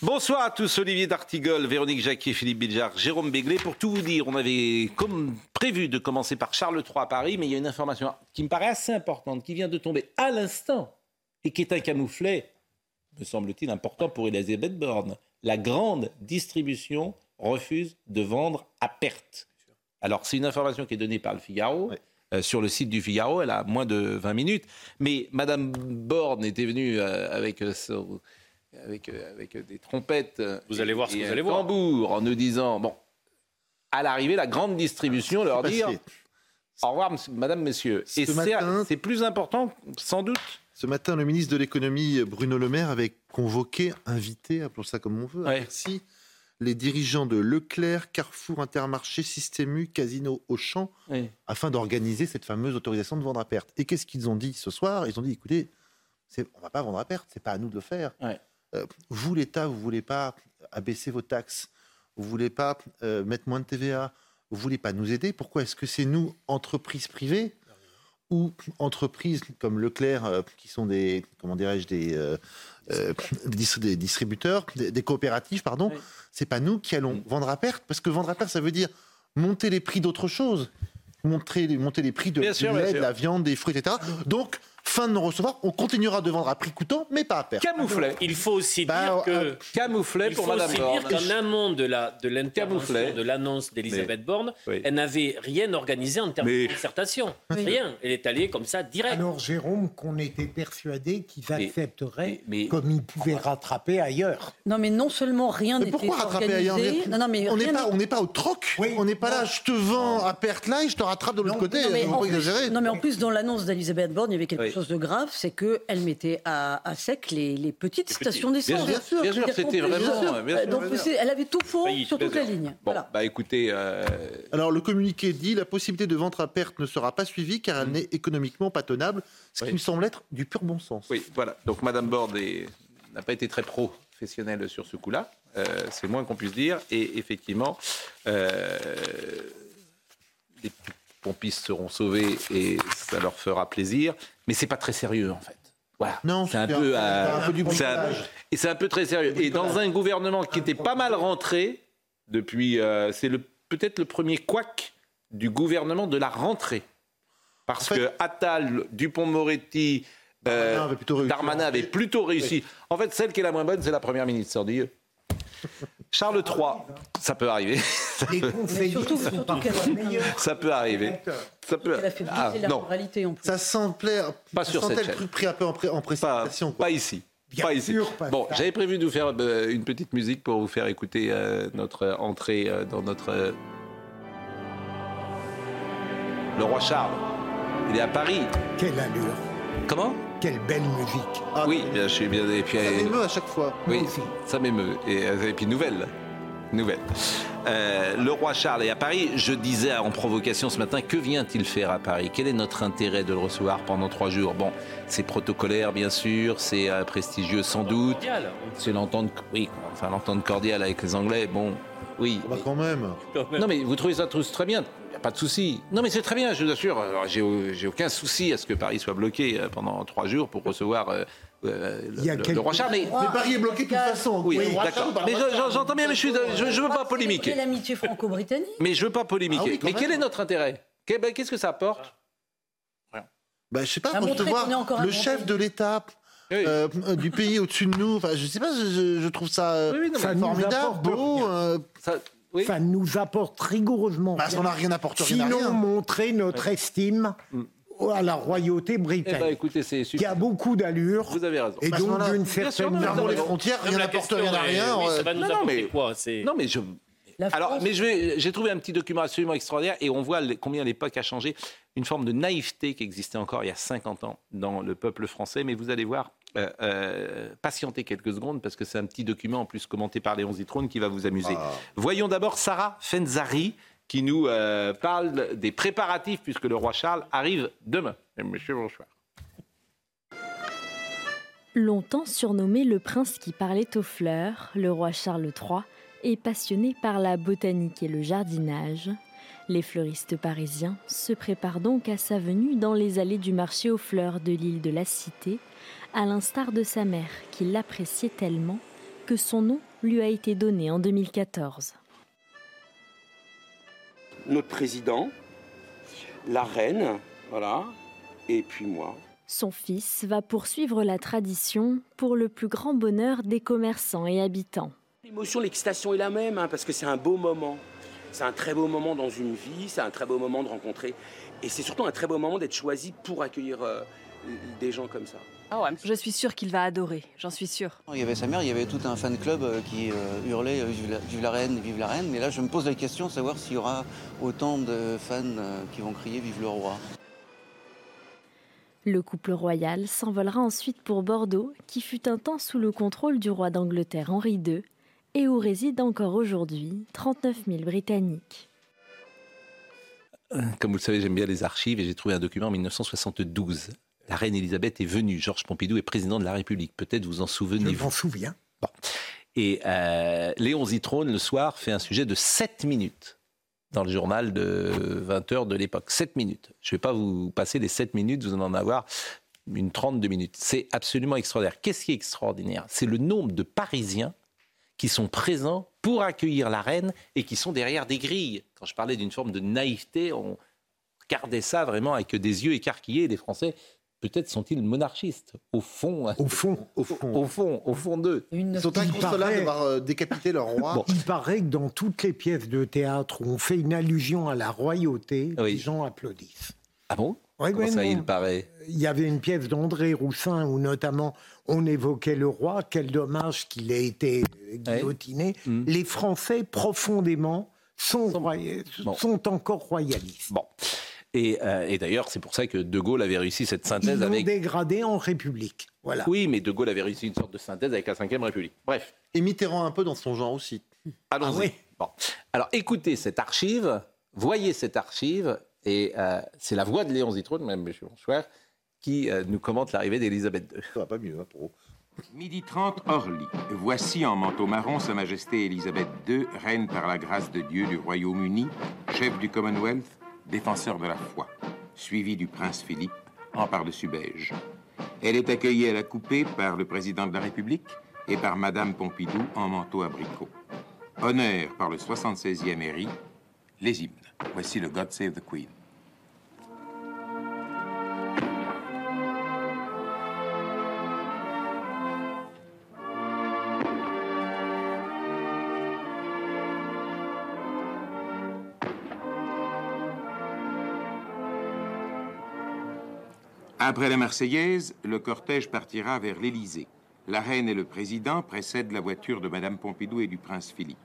Bonsoir à tous, Olivier D'Artigol, Véronique Jacquier, Philippe Biljar, Jérôme Béglé. Pour tout vous dire, on avait comme prévu de commencer par Charles III à Paris, mais il y a une information qui me paraît assez importante, qui vient de tomber à l'instant et qui est un camouflet, me semble-t-il, important pour Elisabeth Borne. La grande distribution refuse de vendre à perte. Alors, c'est une information qui est donnée par le Figaro. euh, sur le site du Figaro, elle a moins de 20 minutes. Mais Madame Borne était venue euh, avec euh, son- avec, euh, avec des trompettes Vous allez voir ce et que vous allez voir. tambour en nous disant, bon, à l'arrivée, la grande distribution, leur passé. dire au revoir, madame, messieurs. Et Ce c'est matin- c'est plus important, sans doute. Ce matin, le ministre de l'économie, Bruno Le Maire, avait convoqué, invité, appelons ça comme on veut, Ouais. Bercy, les dirigeants de Leclerc, Carrefour, Intermarché, Système U, Casino, Auchan, afin d'organiser cette fameuse autorisation de vendre à perte. Et qu'est-ce qu'ils ont dit ce soir? Ils ont dit, écoutez, c'est- on ne va pas vendre à perte, c'est pas à nous de le faire. Ouais. Euh, vous, l'État, vous voulez pas abaisser vos taxes, vous voulez pas euh, mettre moins de TVA, vous voulez pas nous aider. Pourquoi est-ce que c'est nous, entreprises privées, ou entreprises comme Leclerc, euh, qui sont des, comment dirais-je, des, euh, euh, des dis- des distributeurs, des, des coopératives, pardon, Oui. c'est pas nous qui allons vendre à perte, parce que vendre à perte, ça veut dire monter les prix d'autre chose, monter, monter les prix de, lait, sûr. de la viande, des fruits, etc. Donc, fin de non-recevoir, on continuera de vendre à prix coûtant, mais pas à perte. Camouflet. Il faut aussi Bah, dire que. euh, Camouflet Il pour faut madame aussi Borne. dire qu'en amont de la de de l'annonce d'Elisabeth Borne, Oui. elle n'avait rien organisé en termes Mais- de concertation. Rien. Elle est allée comme ça, direct. Alors, Jérôme, qu'on était persuadé qu'ils accepteraient mais- mais- comme ils pouvaient rattraper ailleurs. Non, mais non seulement rien Mais n'était pourquoi rattraper ailleurs? Organisé. Non, non, mais On n'est pas, n'est- on n'est pas au troc. Oui. on n'est pas là. Je te vends à perte là et je te rattrape de l'autre Non, côté. Non mais, en pas plus, exagérer. non, mais en plus, dans l'annonce d'Elisabeth Borne, il y avait quelque Oui. Chose de grave, c'est qu'elle mettait à, à sec les, les petites stations d'essence. Bien sûr, bien sûr, c'était vraiment, bien sûr, donc bien sûr. elle avait tout faux Failli, sur toute la ligne. Bon, Voilà. bah écoutez, euh, Alors le communiqué dit la possibilité de vente à perte ne sera pas suivie car elle n'est économiquement pas tenable, ce qui Oui. me semble être du pur bon sens. oui, voilà. Donc madame Borne est- n'a pas été très professionnelle sur ce coup-là. Euh, c'est moins qu'on puisse dire. Et effectivement, euh, les pompistes seront sauvés et ça leur fera plaisir. Mais c'est pas très sérieux en fait. Voilà. Non, c'est un peu, un- un peu du un- et c'est un peu très sérieux. Et dans un gouvernement qui était pas mal rentré depuis, euh, c'est le peut-être le premier couac du gouvernement de la rentrée, parce En fait- que Attal, Dupont-Moretti, euh, Darmanin avait plutôt réussi. Darmanin avait plutôt réussi. En fait, celle qui est la moins bonne, c'est la première ministre, sordilleux. Charles III, ça peut arriver. Les conseillers surtout- sont surtout qu'elle- ça peut arriver. Ça peut. Elle a fait Ah, la non, moralité en plus. Ça semblait, Pas ça sur cette le chaîne. truc pris un peu en, pré- en précipitation. pas ici. Bien pas ici. sûr, pas bon, j'avais prévu de vous faire euh, une petite musique pour vous faire écouter euh, notre entrée euh, dans notre. euh, Le roi Charles. Il est à Paris. Quelle allure, Comment? Quelle belle musique. Ah, Oui, bien, je suis bien. Et puis, Ça euh, m'émeut à chaque fois. oui, ça m'émeut. Et, euh, et puis nouvelle. Nouvelle. Euh, le roi Charles est à Paris. Je disais en provocation ce matin, que vient-il faire à Paris? Quel est notre intérêt de le recevoir pendant trois jours? Bon, c'est protocolaire bien sûr, c'est euh, prestigieux sans doute. C'est l'entente, oui, enfin l'entente cordiale avec les Anglais. Bon, oui. Bah, quand même. Non, mais vous trouvez ça tous très bien? Pas de souci. Non, mais c'est très bien, je vous assure. J'ai aucun souci à ce que Paris soit bloqué euh, pendant trois jours pour recevoir euh, euh, le, quelques- roi Charles. Mais, Mais Paris est bloqué de toute façon. oui, Oui, d'accord. Mais je- je- j'entends bien, mais je je veux pas polémiquer. Quelle amitié franco-britannique Mais je veux pas polémiquer. Ah oui, mais quel est notre intérêt? Ben, Qu'est-ce que ça apporte? Bah, je sais pas, je te un le chef de l'État Oui. euh, du pays au-dessus de nous, enfin, je sais pas, je, trouve ça Oui, oui, non, Ça mais nous formidable, beau. rien. euh, ça, oui. Ça nous apporte rigoureusement bah, ça n'a rien à Sinon, rien. montrer notre estime au- à la royauté Eh ben, britannique, écoutez, c'est qui a beaucoup d'allure Vous avez raison. et Bah, donc d'une certaine Fermons les frontières, rien n'apporte rien à rien. oui, euh, ça va nous non, non, apporter mais- quoi C'est- Non, mais je. La Alors, France- mais je vais, j'ai trouvé un petit document absolument extraordinaire et on voit combien l'époque a changé. Une forme de naïveté qui existait encore il y a 50 ans dans le peuple français. Mais vous allez voir, euh, euh, patientez quelques secondes parce que c'est un petit document en plus commenté par Léon Zitrone qui va vous amuser. Ah. Voyons d'abord Sarah Fenzari qui nous euh, parle des préparatifs puisque le roi Charles arrive demain. Et Monsieur, bonsoir. Longtemps surnommé le prince qui parlait aux fleurs, le roi Charles III est passionné par la botanique et le jardinage. Les fleuristes parisiens se préparent donc à sa venue dans les allées du marché aux fleurs de l'île de la Cité, à l'instar de sa mère qui l'appréciait tellement que son nom lui a été donné en 2014. notre président, la reine, voilà, et puis moi. Son fils va poursuivre la tradition pour le plus grand bonheur des commerçants et habitants. L'émotion, l'excitation est la même, hein, parce que c'est un beau moment. C'est un très beau moment dans une vie, c'est un très beau moment de rencontrer. Et c'est surtout un très beau moment d'être choisi pour accueillir euh, des gens comme ça. Je suis sûre qu'il va adorer, j'en suis sûre. Il y avait sa mère, il y avait tout un fan club euh, qui euh, hurlait vive, la, vive la reine, vive la reine. Mais là, je me pose la question de savoir s'il y aura autant de fans euh, qui vont crier vive le roi. Le couple royal s'envolera ensuite pour Bordeaux, qui fut un temps sous le contrôle du roi d'Angleterre Henri II, et où résident encore aujourd'hui 39 000 Britanniques. Comme vous le savez, j'aime bien les archives et j'ai trouvé un document en 1972. La reine Elisabeth est venue. Georges Pompidou est président de la République. Peut-être vous en Je souvenez-vous. m'en souviens. Et euh, Léon Zitrone, le soir, fait un sujet de 7 minutes dans le journal de 20 heures de l'époque. 7 minutes. Je ne vais pas vous passer les 7 minutes, vous allez en avoir une trente de minutes. C'est absolument extraordinaire. Qu'est-ce qui est extraordinaire? C'est le nombre de Parisiens qui sont présents pour accueillir la reine et qui sont derrière des grilles. Quand je parlais d'une forme de naïveté, on regardait ça vraiment avec des yeux écarquillés des Français. Peut-être sont-ils monarchistes, au fond. Au fond, Au fond. Au fond, au fond d'eux. Une- Ils sont Il inconsolables paraît- d'avoir euh, décapité leur roi. Bon. Il paraît que dans toutes les pièces de théâtre où on fait une allusion à la royauté, Oui. les gens applaudissent. Ah bon? Ouais, Comment ouais, ça, non. il paraît Il y avait une pièce d'André Roussin où notamment on évoquait le roi. Quel dommage qu'il ait été euh, guillotiné. Mm. Les Français, profondément, sont, roya- Bon. sont encore royalistes. Bon. Et, euh, et d'ailleurs, c'est pour ça que De Gaulle avait réussi cette Ils synthèse l'ont avec. dégradé en République. Voilà. Oui, mais De Gaulle avait réussi une sorte de synthèse avec la Ve République. Bref, Et Mitterrand un peu dans son genre aussi. allons-y. Ah oui. Bon. Alors, écoutez cette archive, voyez cette archive, et euh, c'est la voix de Léon Zitrone, même monsieur Bonsoir, qui euh, nous commente l'arrivée d'Élisabeth II. Ça va pas mieux, hein, pour Midi 30, Orly. Voici en manteau marron Sa Majesté Élisabeth II, reine par la grâce de Dieu du Royaume-Uni, chef du Commonwealth, défenseur de la foi, suivi du prince Philippe, en par-dessus beige. Elle est accueillie à la coupée par le président de la République et par Madame Pompidou en manteau abricot. Honneur par le 76e Éry, les hymnes. Voici le God Save the Queen. Après la Marseillaise, le cortège partira vers l'Élysée. La reine et le président précèdent la voiture de Madame Pompidou et du prince Philippe.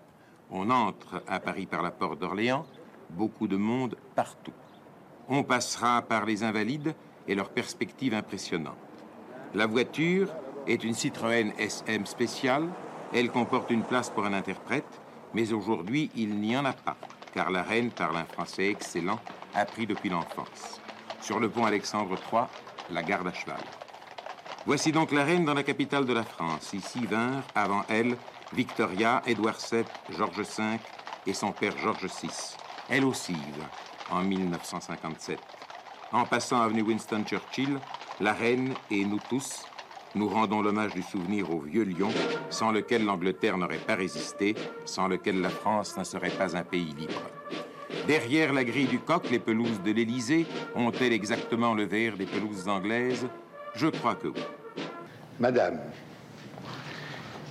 On entre à Paris par la porte d'Orléans, beaucoup de monde partout. On passera par les Invalides et leurs perspectives impressionnantes. La voiture est une Citroën SM spéciale. Elle comporte une place pour un interprète, mais aujourd'hui, il n'y en a pas, car la reine parle un français excellent, appris depuis l'enfance. Sur le pont Alexandre III, la garde à cheval. Voici donc la reine dans la capitale de la France. Ici vinrent, avant elle, Victoria, Édouard VII, George V et son père George VI. Elle aussi en 1957. En passant avenue Winston Churchill, la reine et nous tous, nous rendons l'hommage du souvenir au vieux lion, sans lequel l'Angleterre n'aurait pas résisté, sans lequel la France ne serait pas un pays libre. Derrière la grille du coq, les pelouses de l'Élysée ont-elles exactement le vert des pelouses anglaises? Je crois que oui. Madame,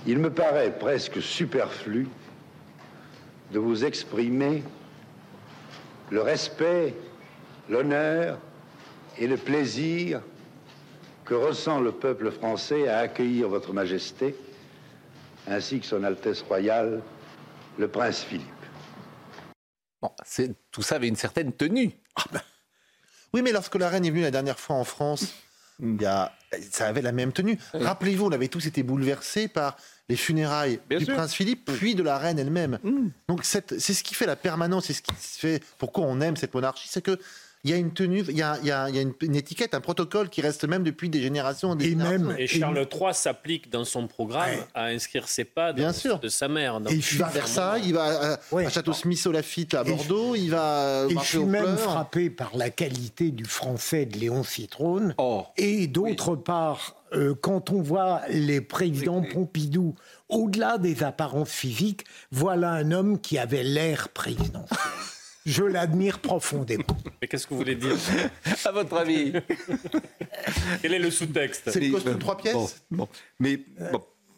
il me paraît presque superflu de vous exprimer le respect, l'honneur et le plaisir que ressent le peuple français à accueillir Votre Majesté, ainsi que Son Altesse Royale, le Prince Philippe. Bon, tout ça avait une certaine tenue. Ah ben. Oui, mais lorsque la reine est venue la dernière fois en France, il y a, ça avait la même tenue. Rappelez-vous, on avait tous été bouleversés par les funérailles du prince Philippe, puis de la reine elle-même. Mm. Donc c'est ce qui fait la permanence, c'est ce qui fait pourquoi on aime cette monarchie, c'est que il y a une tenue, il y a, il y a, une, étiquette, un protocole qui reste même depuis des générations. et, Même, et Charles III s'applique dans son programme à inscrire ses pas dans Bien sûr. de sa mère. il va à Versailles, il va à, Château-Smith-au-Lafitte à Bordeaux, il va. Et je suis même frappé par la qualité du français de Léon Citrone. Oh. Et d'autre part, euh, quand on voit les présidents Pompidou, au-delà des apparences physiques, voilà un homme qui avait l'air présidentiel. Je l'admire profondément. Mais qu'est-ce que vous voulez dire? À votre avis Quel est le sous-texte? C'est le poste de trois pièces? bon. Mais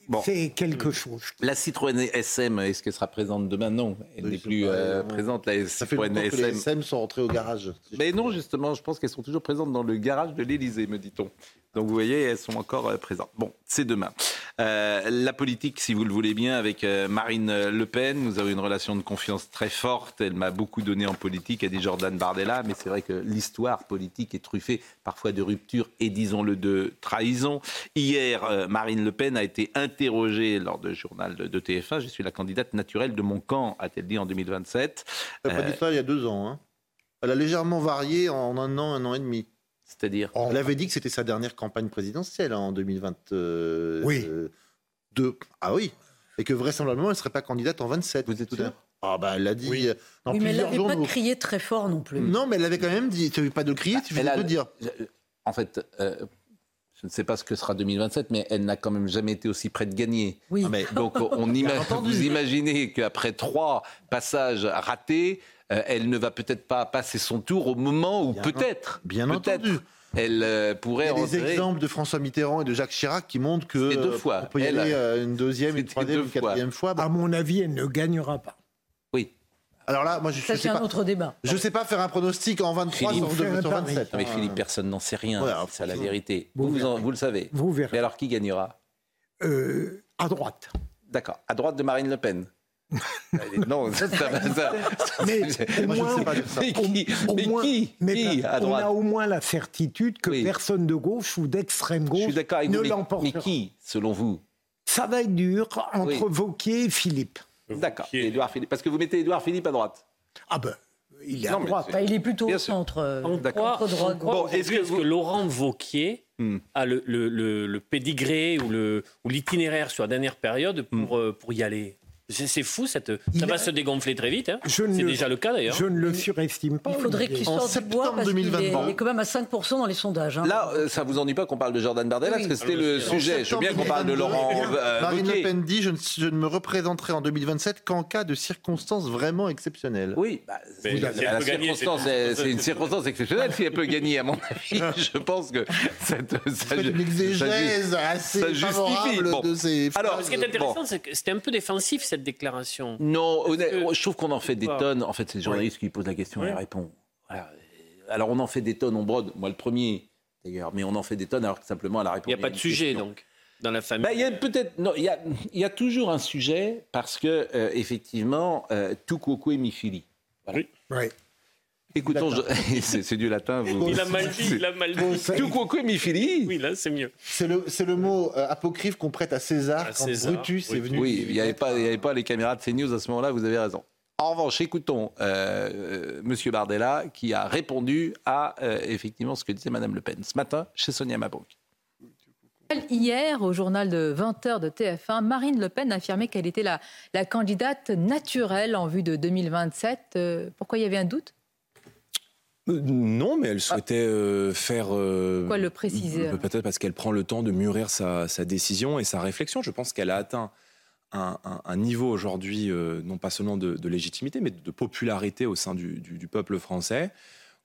bon. C'est quelque chose. La Citroën SM, est-ce qu'elle sera présente demain? Non, elle n'est plus euh, présente. La Ça fait SM. Que les SM sont rentrés au garage. Mais non, justement, je pense qu'elles sont toujours présentes dans le garage de l'Élysée, me dit-on. Donc vous voyez, elles sont encore euh, présentes. Bon, c'est demain. Euh, la politique, si vous le voulez bien, avec euh, Marine Le Pen, nous avons une relation de confiance très forte. Elle m'a beaucoup donné en politique, a dit Jordan Bardella, mais c'est vrai que l'histoire politique est truffée parfois de ruptures et, disons-le, de trahison. Hier, Marine Le Pen a été interrogée lors du journal de, TF1. Je suis la candidate naturelle de mon camp, a-t-elle dit en 2027. Elle n'a pas dit ça il y a deux ans. Hein. Elle a légèrement varié en un an, un an et demi. C'est-à-dire Elle avait dit que c'était sa dernière campagne présidentielle en 2022. Oui. Ah oui. Et que vraisemblablement, elle ne serait pas candidate en 27. Vous êtes sûr ah bah elle l'a dit oui. dans oui, mais elle n'avait pas crié très fort non plus. Non, mais elle avait quand même dit, tu n'avais pas de crier, tu veux dire. En fait, euh, je ne sais pas ce que sera 2027, mais elle n'a quand même jamais été aussi près de gagner. Oui. Ah, mais, donc on imagine, vous imaginez qu'après trois passages ratés, euh, elle ne va peut-être pas passer son tour au moment où peut-être, bien entendu, elle euh, pourrait. Il y a des exemples de François Mitterrand et de Jacques Chirac qui montrent que deux fois. on peut y aller euh, une deuxième, une troisième, une quatrième fois. À mon avis, elle ne gagnera pas. Alors là, moi, je, ça, c'est un autre débat. Je ne sais pas faire un pronostic en 23 sur, 27. mais Philippe, personne n'en sait rien. c'est la vérité. Vous, vous, le savez. Vous verrez. Mais alors, qui gagnera À droite. D'accord. À droite de Marine Le Pen. non, ça, ça, mais, moi, je sais pas mais qui, mais qui, mais à On a au moins la certitude que personne de gauche ou d'extrême gauche ne l'emportera. Mais qui, selon vous? Ça va être dur entre Vauquier et Philippe. D'accord, Édouard Philippe. Parce que vous mettez Édouard Philippe à droite. Ah ben, il est à droite. il est plutôt au centre. Euh, D'accord. Bon, est-ce que, que, Laurent Vauquier hmm. a le, le, le, pédigré ou l'itinéraire sur la dernière période pour, hmm. euh, pour y aller? C'est fou, cette... ça va se dégonfler très vite. Hein. C'est déjà le cas d'ailleurs. Je ne le surestime pas. Il faudrait qu'il sorte du bois parce qu'il est, est, quand même à 5% dans les sondages. Hein. Là, euh, ça vous ennuie pas qu'on parle de Jordan Bardella Parce que c'était le sujet. Je veux bien qu'on parle de Laurent euh, Marine Le Pen dit je ne, je ne, me représenterai en 2027 qu'en cas de circonstances vraiment exceptionnelles. Oui, bah, la circonstance, c'est une circonstance exceptionnelle. Si elle peut gagner, à mon avis, je pense que cette, ça, une exégèse assez favorable de ces Alors, ce qui est intéressant, c'est que c'était un peu défensif cette déclaration Non, je trouve qu'on en fait des tonnes. En fait, c'est le journaliste qui pose la question et répond. Alors, on en fait des tonnes, on brode. Moi, le premier, d'ailleurs, mais on en fait des tonnes alors que simplement elle a répondu. Il n'y a pas de sujet, donc dans la famille. Bah, il y a peut-être non, il y a, il y a toujours un sujet parce que euh, effectivement, euh, tout coco est mi Oui. oui. Écoutons, c'est du latin. Vous... Il a mal dit, il a mal dit. Tout quoque mi Oui, là, c'est mieux. C'est le, le mot euh, apocryphe qu'on prête à César quand Brutus est venu. Oui, il n'y avait, pas, avait pas les caméras de CNews à ce moment-là, vous avez raison. En revanche, écoutons euh, euh Monsieur Bardella qui a répondu à euh, effectivement ce que disait Madame Le Pen ce matin chez Sonia Mabrouk. Hier, au journal de 20h de TF1, Marine Le Pen affirmait qu'elle était la, la, candidate naturelle en vue de 2027. pourquoi il y avait un doute? Non, mais elle souhaitait euh, faire. Euh, Quoi le préciser Peut-être parce qu'elle prend le temps de mûrir sa, décision et sa réflexion. Je pense qu'elle a atteint un, niveau aujourd'hui, non pas seulement de, légitimité, mais de popularité au sein du, peuple français,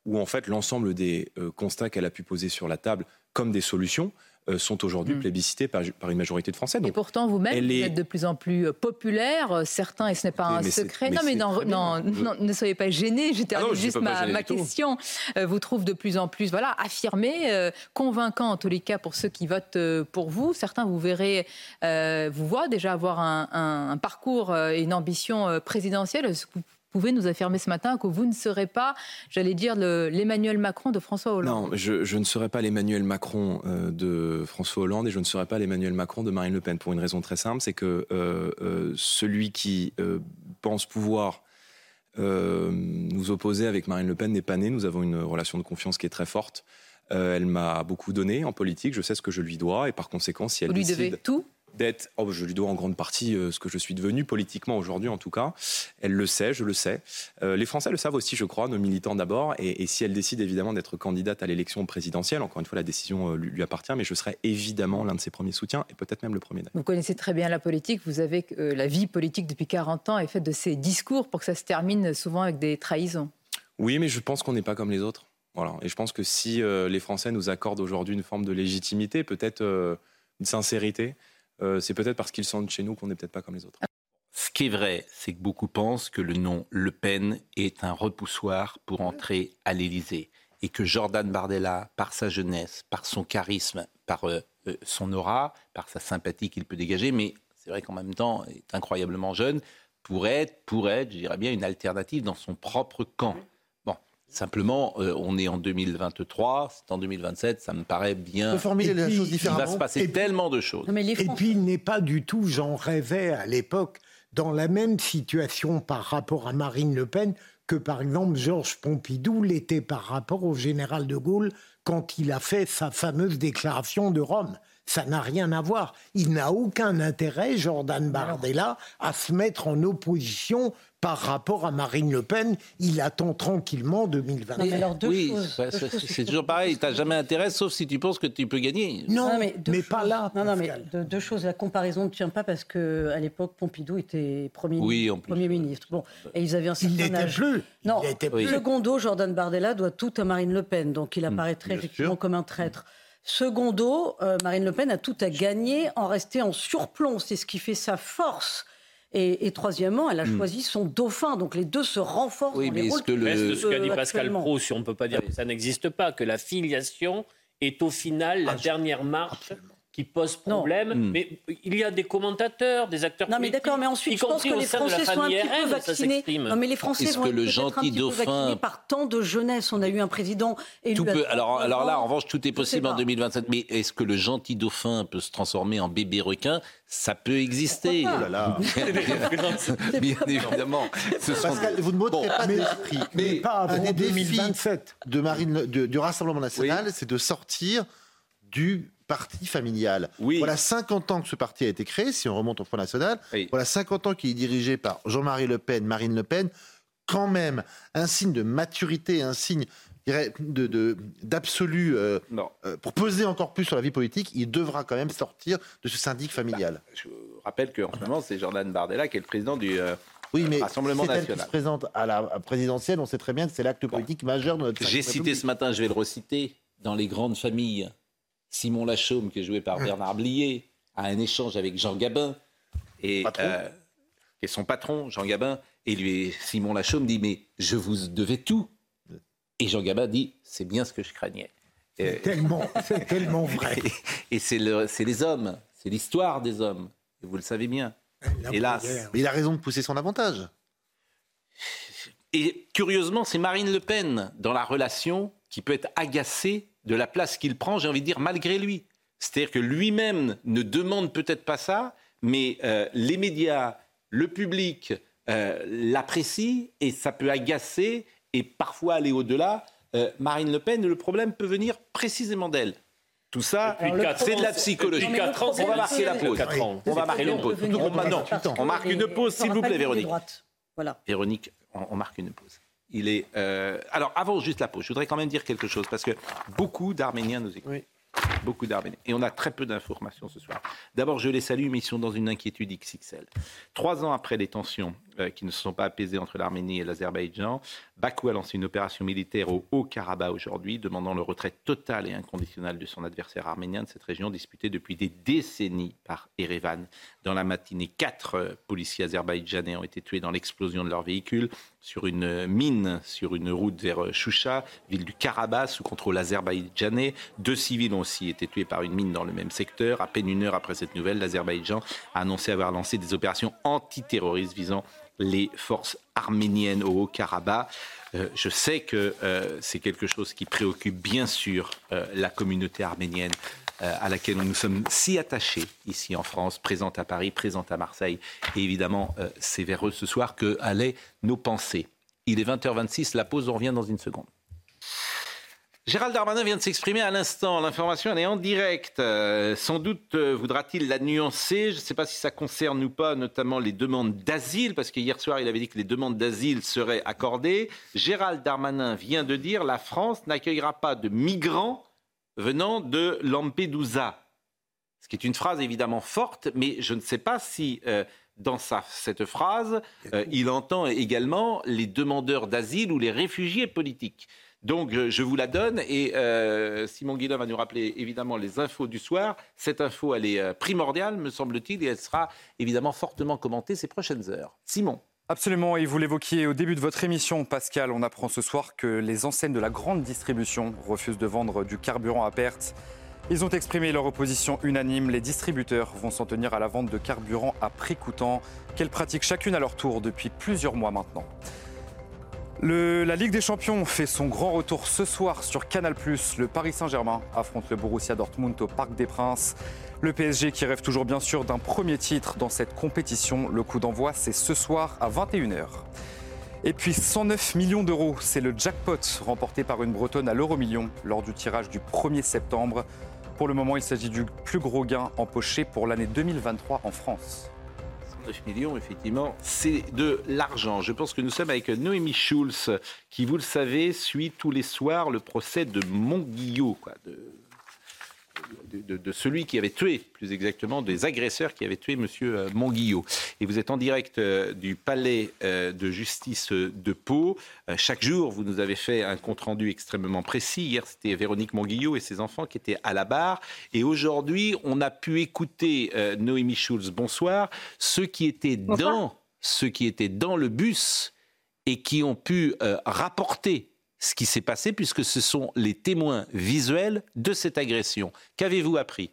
où en fait l'ensemble des constats qu'elle a pu poser sur la table comme des solutions euh, sont aujourd'hui mm. plébiscités par, une majorité de Français. et pourtant, vous-même, vous êtes de plus en plus euh, populaire. Certains, et ce n'est pas un secret. non, mais non, ne soyez pas gênés. Termine ah juste ma, question. vous trouvez de plus en plus, voilà, affirmé, convaincant en tous les cas pour ceux qui votent pour vous. Certains, vous verrez, vous voient déjà avoir un, un parcours et une ambition présidentielle pouvez nous affirmer ce matin que vous ne serez pas, j'allais dire, l'Emmanuel Macron de François Hollande Non, je, ne serai pas l'Emmanuel Macron euh, de François Hollande et je ne serai pas l'Emmanuel Macron de Marine Le Pen pour une raison très simple, c'est que euh, euh, celui qui pense pouvoir nous opposer avec Marine Le Pen n'est pas né. Nous avons une relation de confiance qui est très forte. elle m'a beaucoup donné en politique, je sais ce que je lui dois et par conséquent, si elle vous lui devez tout d'être, oh, je lui dois en grande partie euh, ce que je suis devenu politiquement aujourd'hui en tout cas. Elle le sait, je le sais. Euh, les Français le savent aussi, je crois, nos militants d'abord. Et, si elle décide évidemment d'être candidate à l'élection présidentielle, encore une fois, la décision euh, lui, appartient, mais je serai évidemment l'un de ses premiers soutiens et peut-être même le premier. Vous connaissez très bien la politique, vous avez la vie politique depuis 40 ans et fait de ces discours pour que ça se termine souvent avec des trahisons. Oui, mais je pense qu'on n'est pas comme les autres. Voilà. Et je pense que si les Français nous accordent aujourd'hui une forme de légitimité, peut-être une sincérité, c'est peut-être parce qu'ils sentent chez nous qu'on n'est peut-être pas comme les autres. Ce qui est vrai, c'est que beaucoup pensent que le nom Le Pen est un repoussoir pour entrer à l'Élysée et que Jordan Bardella, par sa jeunesse, par son charisme, par euh, euh, son aura, par sa sympathie qu'il peut dégager, mais c'est vrai qu'en même temps, il est incroyablement jeune, pourrait pourrait être, je dirais bien, une alternative dans son propre camp. Simplement, euh, on est en 2023, c'est en 2027, ça me paraît bien. formuler les choses différemment. Il va se passer tellement de choses. Et puis, il n'est pas du tout, j'en rêvais à l'époque, dans la même situation par rapport à Marine Le Pen que, par exemple, Georges Pompidou l'était par rapport au général de Gaulle quand il a fait sa fameuse déclaration de Rome. Ça n'a rien à voir. Il n'a aucun intérêt, Jordan Bardella, à se mettre en opposition par rapport à Marine Le Pen, il attend tranquillement 2020. oui, c'est toujours pareil. Tu n'as jamais intérêt, sauf si tu penses que tu peux gagner. Non, mais, pas là. Non, non, mais deux, choses. La comparaison ne tient pas parce qu'à l'époque, Pompidou était Premier, premier ministre. Bon, et ils avaient un certain il âge. Plus. Non, il secondo, Jordan Bardella doit tout à Marine Le Pen. Donc il hmm, apparaîtrait effectivement comme un traître. Secondo, euh, Marine Le Pen a tout à gagner en restant en surplomb. C'est ce qui fait sa force. Et, troisièmement, elle a hmm. choisi son dauphin. Donc les deux se renforcent oui, dans les rôles. Que le... ce qu'a dit Pascal Pro, si on ne peut pas dire que ça n'existe pas, que la filiation est au final la dernière marche qui pose problème. Hmm. Mais il y a des commentateurs, des acteurs non, mais d'accord, mais ensuite, je pense que les Français sont un petit peu vaccinés. Non, mais les Français vont être le gentil dauphin par tant de jeunesse On a eu un président élu. Tout peut, alors, alors là, en revanche, tout est possible en 2027. Mais est-ce que le gentil dauphin peut se transformer en bébé requin? Ça peut exister. Oh là là. Bien évidemment. Pascal, vous ne montrez pas d'esprit. Mais, mais, pas avant 2027. De Marine, du Rassemblement national, c'est de sortir du parti familial. Voilà 50 ans que ce parti a été créé, si on remonte au Front National. Voilà 50 ans qu'il est dirigé par Jean-Marie Le Pen, Marine Le Pen. Quand même, un signe de maturité, un signe d'absolu euh, euh, pour peser encore plus sur la vie politique, il devra quand même sortir de ce syndic familial. Bah, je rappelle qu'en ce moment, c'est Jordan Bardella qui est le président du euh, oui, mais Rassemblement national. Elle qui se présente à la présidentielle, on sait très bien que c'est l'acte politique majeur de notre J'ai cité ce matin, je vais le reciter, dans les grandes familles, Simon Lachaume, qui est joué par Bernard Blier, a un échange avec Jean Gabin, et, euh, qui est son patron, Jean Gabin, et lui, Simon Lachaume dit Mais je vous devais tout. Et Jean Gabin dit C'est bien ce que je craignais. C'est tellement, tellement vrai. Et, c'est les hommes, c'est l'histoire des hommes. Et vous le savez bien. Hélas. Mais il a raison de pousser son avantage. Et curieusement, c'est Marine Le Pen, dans la relation, qui peut être agacée de la place qu'il prend, j'ai envie de dire, malgré lui. C'est-à-dire que lui-même ne demande peut-être pas ça, mais euh, les médias, le public euh, l'apprécient et ça peut agacer et parfois aller au-delà. Euh, Marine Le Pen, le problème peut venir précisément d'elle. Tout ça, c'est de la psychologie. on va marquer la pause. On va marquer une pause. on marque une pause, s'il vous plaît, Véronique. Voilà. Véronique, on marque une pause. Il est. Euh, alors, avant juste la pause, je voudrais quand même dire quelque chose parce que beaucoup d'Arméniens nous écoutent. Beaucoup d'Arméniens. Et on a très peu d'informations ce soir. D'abord, je les salue, mais ils sont dans une inquiétude XXL. Trois ans après les tensions qui ne se sont pas apaisés entre l'Arménie et l'Azerbaïdjan. Bakou a lancé une opération militaire au Haut-Karabakh aujourd'hui, demandant le retrait total et inconditionnel de son adversaire arménien de cette région disputée depuis des décennies par Erevan. Dans la matinée, quatre euh, policiers azerbaïdjanais ont été tués dans l'explosion de leur véhicule sur une mine sur une route vers Choucha, ville du Karabakh, sous contrôle azerbaïdjanais. Deux civils ont aussi été tués par une mine dans le même secteur. À peine une heure après cette nouvelle, l'Azerbaïdjan a annoncé avoir lancé des opérations antiterroristes visant les forces arméniennes au Haut-Karabakh. Euh, je sais que euh, c'est quelque chose qui préoccupe bien sûr euh, la communauté arménienne à laquelle nous sommes si attachés ici en France, présente à Paris, présente à Marseille. Et évidemment, c'est vers eux ce soir que allaient nos pensées. Il est 20h26, la pause, on revient dans une seconde. Gérald Darmanin vient de s'exprimer à l'instant. L'information, elle est en direct. Euh, sans doute euh, voudra-t-il la nuancer? Je ne sais pas si ça concerne ou pas, notamment les demandes d'asile, parce qu'hier soir, il avait dit que les demandes d'asile seraient accordées. Gérald Darmanin vient de dire la France n'accueillera pas de migrants venant de Lampedusa. Ce qui est une phrase évidemment forte, mais je ne sais pas si euh, dans sa, cette phrase, il entend également les demandeurs d'asile ou les réfugiés politiques. Donc je vous la donne et euh, Simon Guillain va nous rappeler évidemment les infos du soir. Cette info, elle est euh, primordiale, me semble-t-il, et elle sera évidemment fortement commentée ces prochaines heures. Simon. Absolument, et vous l'évoquiez au début de votre émission, Pascal, on apprend ce soir que les enseignes de la grande distribution refusent de vendre du carburant à perte. Ils ont exprimé leur opposition unanime. Les distributeurs vont s'en tenir à la vente de carburant à prix coûtant, qu'elles pratiquent chacune à leur tour depuis plusieurs mois maintenant la Ligue des Champions fait son grand retour ce soir sur Canal+. Le Paris Saint-Germain affronte le Borussia Dortmund au Parc des Princes. Le PSG qui rêve toujours bien sûr d'un premier titre dans cette compétition. Le coup d'envoi, c'est ce soir à 21h. Et puis 109 millions d'euros, c'est le jackpot remporté par une Bretonne à l'euro million lors du tirage du 1er septembre. Pour le moment, il s'agit du plus gros gain empoché pour l'année 2023 en France. 9 millions, effectivement, c'est de l'argent. Je pense que nous sommes avec Noémie Schulz, qui, vous le savez, suit tous les soirs le procès de Montguillot, quoi, de, celui qui avait tué, plus exactement, des agresseurs qui avaient tué M. Euh, Monguillot. Et vous êtes en direct euh, du palais euh, de justice de Pau. Chaque jour, vous nous avez fait un compte-rendu extrêmement précis. Hier, c'était Véronique Monguillot et ses enfants qui étaient à la barre. Et aujourd'hui, on a pu écouter Noémie Schulz, bonsoir, ceux qui étaient dans ceux qui étaient dans le bus et qui ont pu rapporter ce qui s'est passé puisque ce sont les témoins visuels de cette agression. Qu'avez-vous appris?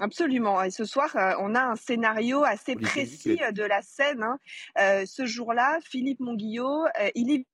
Absolument. Et ce soir, euh, on a un scénario assez précis de la scène. Hein. Euh, ce jour-là, Philippe Monguillot, euh, il est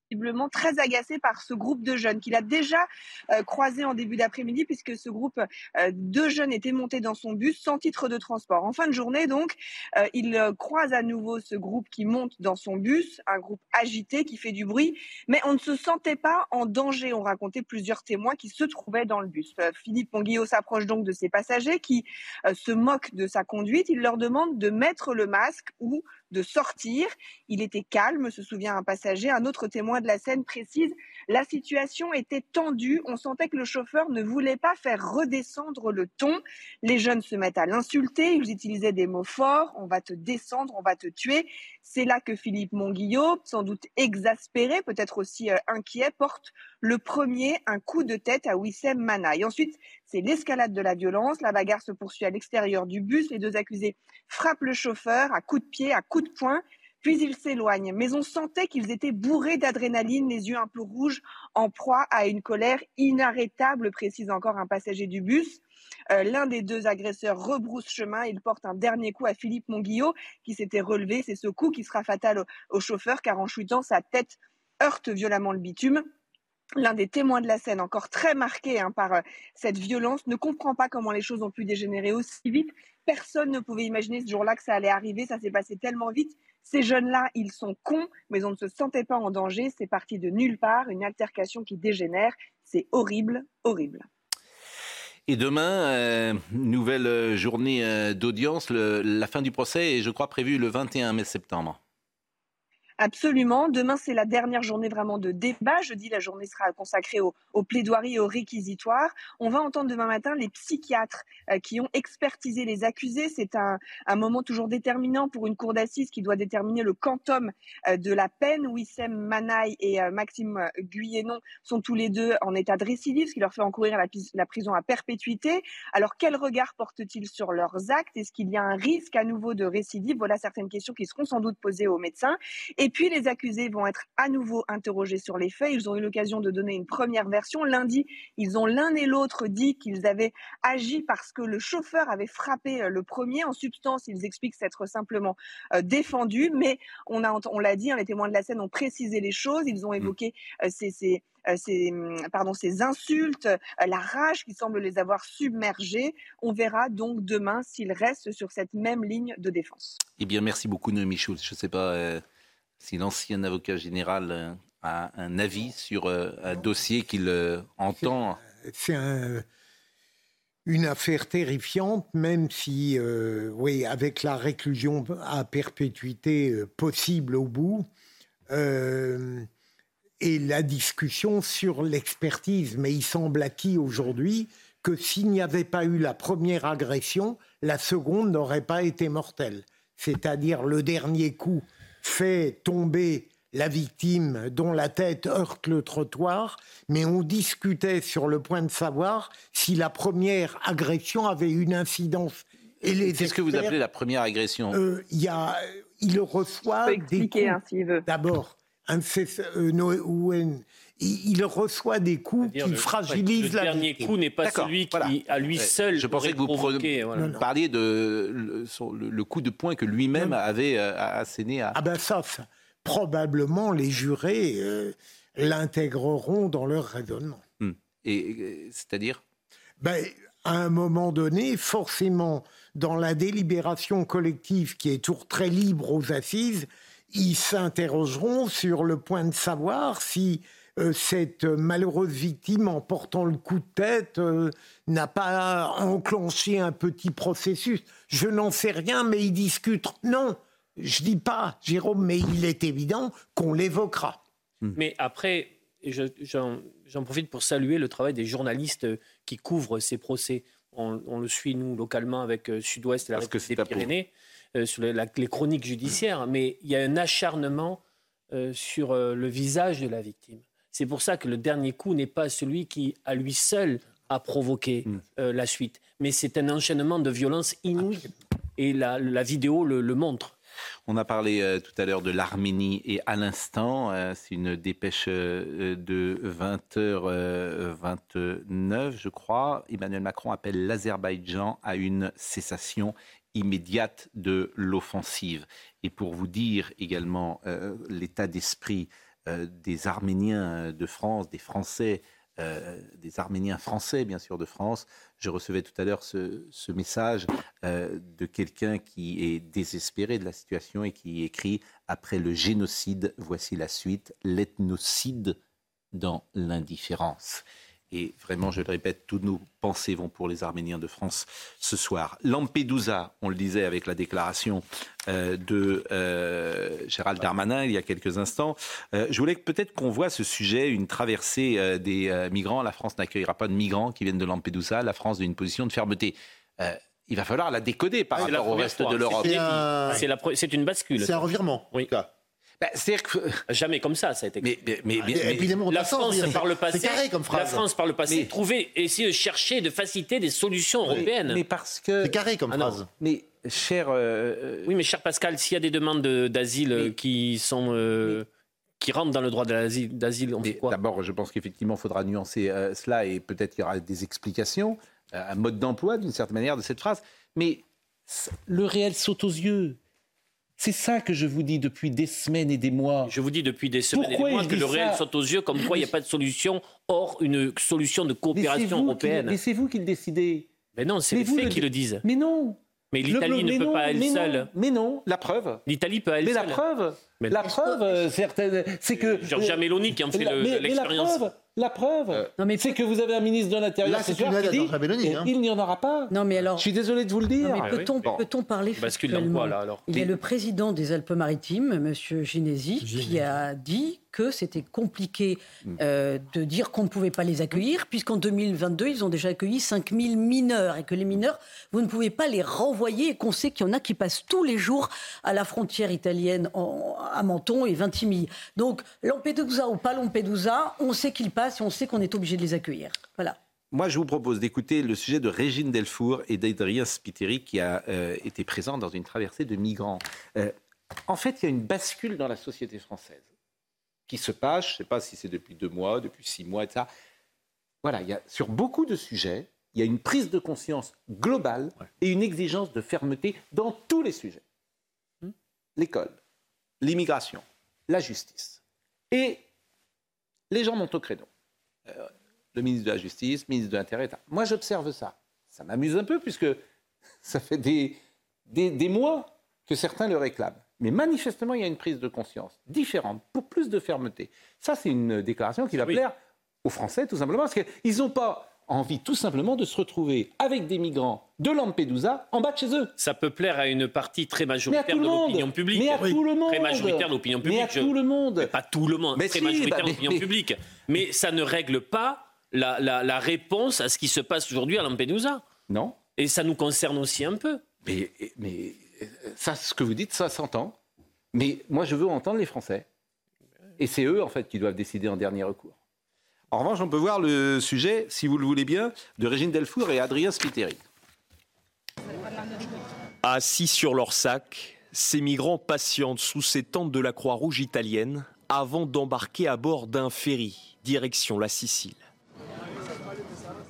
très agacé par ce groupe de jeunes qu'il a déjà euh, croisé en début d'après-midi puisque ce groupe euh, de jeunes était monté dans son bus sans titre de transport. En fin de journée, donc, euh, il croise à nouveau ce groupe qui monte dans son bus, un groupe agité qui fait du bruit, mais on ne se sentait pas en danger, ont raconté plusieurs témoins qui se trouvaient dans le bus. Philippe Monguillot s'approche donc de ses passagers qui se moquent de sa conduite. Il leur demande de mettre le masque ou de sortir. Il était calme, se souvient un passager. Un autre témoin de la scène précise la situation était tendue. On sentait que le chauffeur ne voulait pas faire redescendre le ton. Les jeunes se mettent à l'insulter. Ils utilisaient des mots forts. On va te descendre, on va te tuer. C'est là que Philippe Monguillot, sans doute exaspéré, peut-être aussi euh, inquiet, porte le premier un coup de tête à Wissem Manaï. Ensuite, c'est l'escalade de la violence. La bagarre se poursuit à l'extérieur du bus. Les deux accusés frappent le chauffeur à coups de pied, à coups de poing. Puis ils s'éloignent. Mais on sentait qu'ils étaient bourrés d'adrénaline, les yeux un peu rouges, en proie à une colère inarrêtable, précise encore un passager du bus. Euh, l'un des deux agresseurs rebrousse chemin. Il porte un dernier coup à Philippe Monguillot, qui s'était relevé. C'est ce coup qui sera fatal au, chauffeur, car en chutant, sa tête heurte violemment le bitume. L'un des témoins de la scène, encore très marqué hein, par euh, cette violence, ne comprend pas comment les choses ont pu dégénérer aussi vite. Personne ne pouvait imaginer ce jour-là que ça allait arriver. Ça s'est passé tellement vite. Ces jeunes-là, ils sont cons, mais on ne se sentait pas en danger. C'est parti de nulle part, une altercation qui dégénère. C'est horrible, horrible. Et demain, euh, nouvelle euh, journée d'audience. La fin du procès est, je crois, prévue le 21 mai septembre. Absolument. Demain, c'est la dernière journée vraiment de débat. Jeudi, la journée sera consacrée aux au plaidoiries et aux réquisitoires. On va entendre demain matin les psychiatres euh, qui ont expertisé les accusés. C'est un, moment toujours déterminant pour une cour d'assises qui doit déterminer le quantum euh, de la peine. Wissem Manaï et euh, Maxime Guyenon sont tous les deux en état de récidive, ce qui leur fait encourir la, prison à perpétuité. Alors, quel regard portent-ils sur leurs actes? Est-ce qu'il y a un risque à nouveau de récidive? Voilà certaines questions qui seront sans doute posées aux médecins. Puis, les accusés vont être à nouveau interrogés sur les faits. Ils ont eu l'occasion de donner une première version. Lundi, ils ont l'un et l'autre dit qu'ils avaient agi parce que le chauffeur avait frappé euh, le premier. En substance, ils expliquent s'être simplement euh, défendus. Mais on a, on l'a dit, hein, les témoins de la scène ont précisé les choses. Ils ont mmh. évoqué euh, ces, ces, ces, mmh, pardon, ces insultes, la rage qui semble les avoir submergés. On verra donc demain s'ils restent sur cette même ligne de défense. Eh bien, merci beaucoup, Noémie Schultz. Je ne sais pas si l'ancien avocat général euh, a un avis sur euh, un dossier qu'il euh, entend. C'est une affaire terrifiante, même si, oui, avec la réclusion à perpétuité possible au bout, et la discussion sur l'expertise. Mais il semble acquis aujourd'hui que s'il n'y avait pas eu la première agression, la seconde n'aurait pas été mortelle. C'est-à-dire le dernier coup fait tomber la victime dont la tête heurte le trottoir, mais on discutait sur le point de savoir si la première agression avait une incidence. Qu'est-ce que vous appelez la première agression? euh, Il a, il reçoit des coups. Hein, D'abord, euh, il, reçoit des coups qui fragilisent la Le dernier coup n'est pas celui qui, à lui seul, Je pensais que vous parliez de le, coup de poing que lui-même avait euh, asséné à... Ah ben ça, probablement les jurés euh, l'intégreront dans leur raisonnement. Hmm. Et c'est-à-dire ben, À un moment donné, forcément, dans la délibération collective qui est toujours très libre aux assises, ils s'interrogeront sur le point de savoir si euh, cette malheureuse victime, en portant le coup de tête, euh, n'a pas enclenché un petit processus. Je n'en sais rien, mais ils discutent. Non, je dis pas, Jérôme, mais il est évident qu'on l'évoquera. Hmm. Mais après, j'en profite pour saluer le travail des journalistes qui couvrent ces procès. On, le suit, nous, localement, avec euh, Sud-Ouest et la République des Pyrénées. Euh, sur les, chroniques judiciaires, mais il y a un acharnement euh, sur euh, le visage de la victime. C'est pour ça que le dernier coup n'est pas celui qui, à lui seul, a provoqué mm. la suite, mais c'est un enchaînement de violences inouïes. Et la, vidéo le, montre. On a parlé tout à l'heure de l'Arménie et à l'instant, c'est une dépêche de 20h29, je crois. Emmanuel Macron appelle l'Azerbaïdjan à une cessation immédiate de l'offensive. Et pour vous dire également euh, l'état d'esprit euh, des Arméniens de France, des Français, euh, des Arméniens français bien sûr de France, je recevais tout à l'heure ce, ce, message de quelqu'un qui est désespéré de la situation et qui écrit Après le génocide, voici la suite, l'ethnocide dans l'indifférence. Et vraiment, je le répète, toutes nos pensées vont pour les Arméniens de France ce soir. Lampedusa, on le disait avec la déclaration euh, de euh, Gérald Darmanin il y a quelques instants. Euh, je voulais peut-être qu'on voit ce sujet, une traversée des migrants. La France n'accueillera pas de migrants qui viennent de Lampedusa. La France a une position de fermeté. il va falloir la décoder par rapport au reste de l'Europe. C'est une bascule. C'est un revirement. Oui. Bah, que... Jamais comme ça, ça a été. Mais, mais, mais, évidemment, la France, par le passé, carré comme phrase. la France, par le passé, trouver, essayer de chercher, de faciliter des solutions européennes. Mais parce que. C'est carré comme ah phrase. Mais cher. Euh, oui, mais cher Pascal, s'il y a des demandes d'asile qui sont. Euh, qui rentrent dans le droit d'asile, on fait quoi? D'abord, je pense qu'effectivement, il faudra nuancer euh, cela et peut-être qu'il y aura des explications, un mode d'emploi d'une certaine manière de cette phrase. Mais le réel saute aux yeux. C'est ça que je vous dis depuis des semaines et des mois. Je vous dis depuis des semaines et des mois que le réel saute aux yeux, comme quoi il n'y a pas de solution, hors une solution de coopération européenne. mais c'est vous qui le décidez. Mais non, c'est les faits qui le disent. Mais non. Mais l'Italie ne peut pas elle seule. Mais non, la preuve. L'Italie peut elle mais seule. La preuve, mais la preuve, euh, c'est que Giorgia Meloni qui en fait l'expérience. La preuve, euh, c'est que vous avez un ministre de l'Intérieur ce soir qui dit hein. il n'y en aura pas. Non, mais alors, je suis désolé de vous le dire. Ah peut-on peut parler factuellement Il y a le président des Alpes-Maritimes, M. Ginesi, qui a dit que c'était compliqué hmm. euh, de dire qu'on ne pouvait pas les accueillir, puisqu'en 2022, ils ont déjà accueilli 5000 mineurs, et que les mineurs, vous ne pouvez pas les renvoyer, et qu'on sait qu'il y en a qui passent tous les jours à la frontière italienne, à Menton et Vintimille. Donc, Lampedusa ou pas Lampedusa, on sait qu'ils passent et on sait qu'on est obligé de les accueillir. Voilà. Moi, je vous propose d'écouter le sujet de Régine Delfour et d'Adrien Spiteri, qui a euh, été présent dans une traversée de migrants. Euh, en fait, il y a une bascule dans la société française qui se passe, je ne sais pas si c'est depuis deux mois, depuis six mois, etc. Voilà, il y a, sur beaucoup de sujets, il y a une prise de conscience globale et une exigence de fermeté dans tous les sujets. Hmm. L'école, l'immigration, la justice. Et les gens montent au créneau. Euh, le ministre de la Justice, le ministre de l'Intérieur. Moi, j'observe ça. Ça m'amuse un peu puisque ça fait des, des, des mois que certains le réclament. Mais manifestement, il y a une prise de conscience différente, pour plus de fermeté. Ça, c'est une déclaration qui va plaire aux Français, tout simplement, parce qu'ils n'ont pas envie tout simplement de se retrouver avec des migrants de Lampedusa en bas de chez eux. Ça peut plaire à une partie très majoritaire de l'opinion publique. Mais à tout le monde. Très majoritaire de l'opinion publique. Mais à tout le monde. pas tout le monde, mais très majoritaire bah, de l'opinion publique. Mais ça ne règle pas la, la, réponse à ce qui se passe aujourd'hui à Lampedusa. Non. Et ça nous concerne aussi un peu. Mais, mais ça, ce que vous dites, ça s'entend. Mais moi, je veux entendre les Français. Et c'est eux, en fait, qui doivent décider en dernier recours. En revanche, on peut voir le sujet, si vous le voulez bien, de Régine Delfour et Adrien Spiteri. Assis sur leur sac, ces migrants patientent sous ces tentes de la Croix-Rouge italienne avant d'embarquer à bord d'un ferry, direction la Sicile.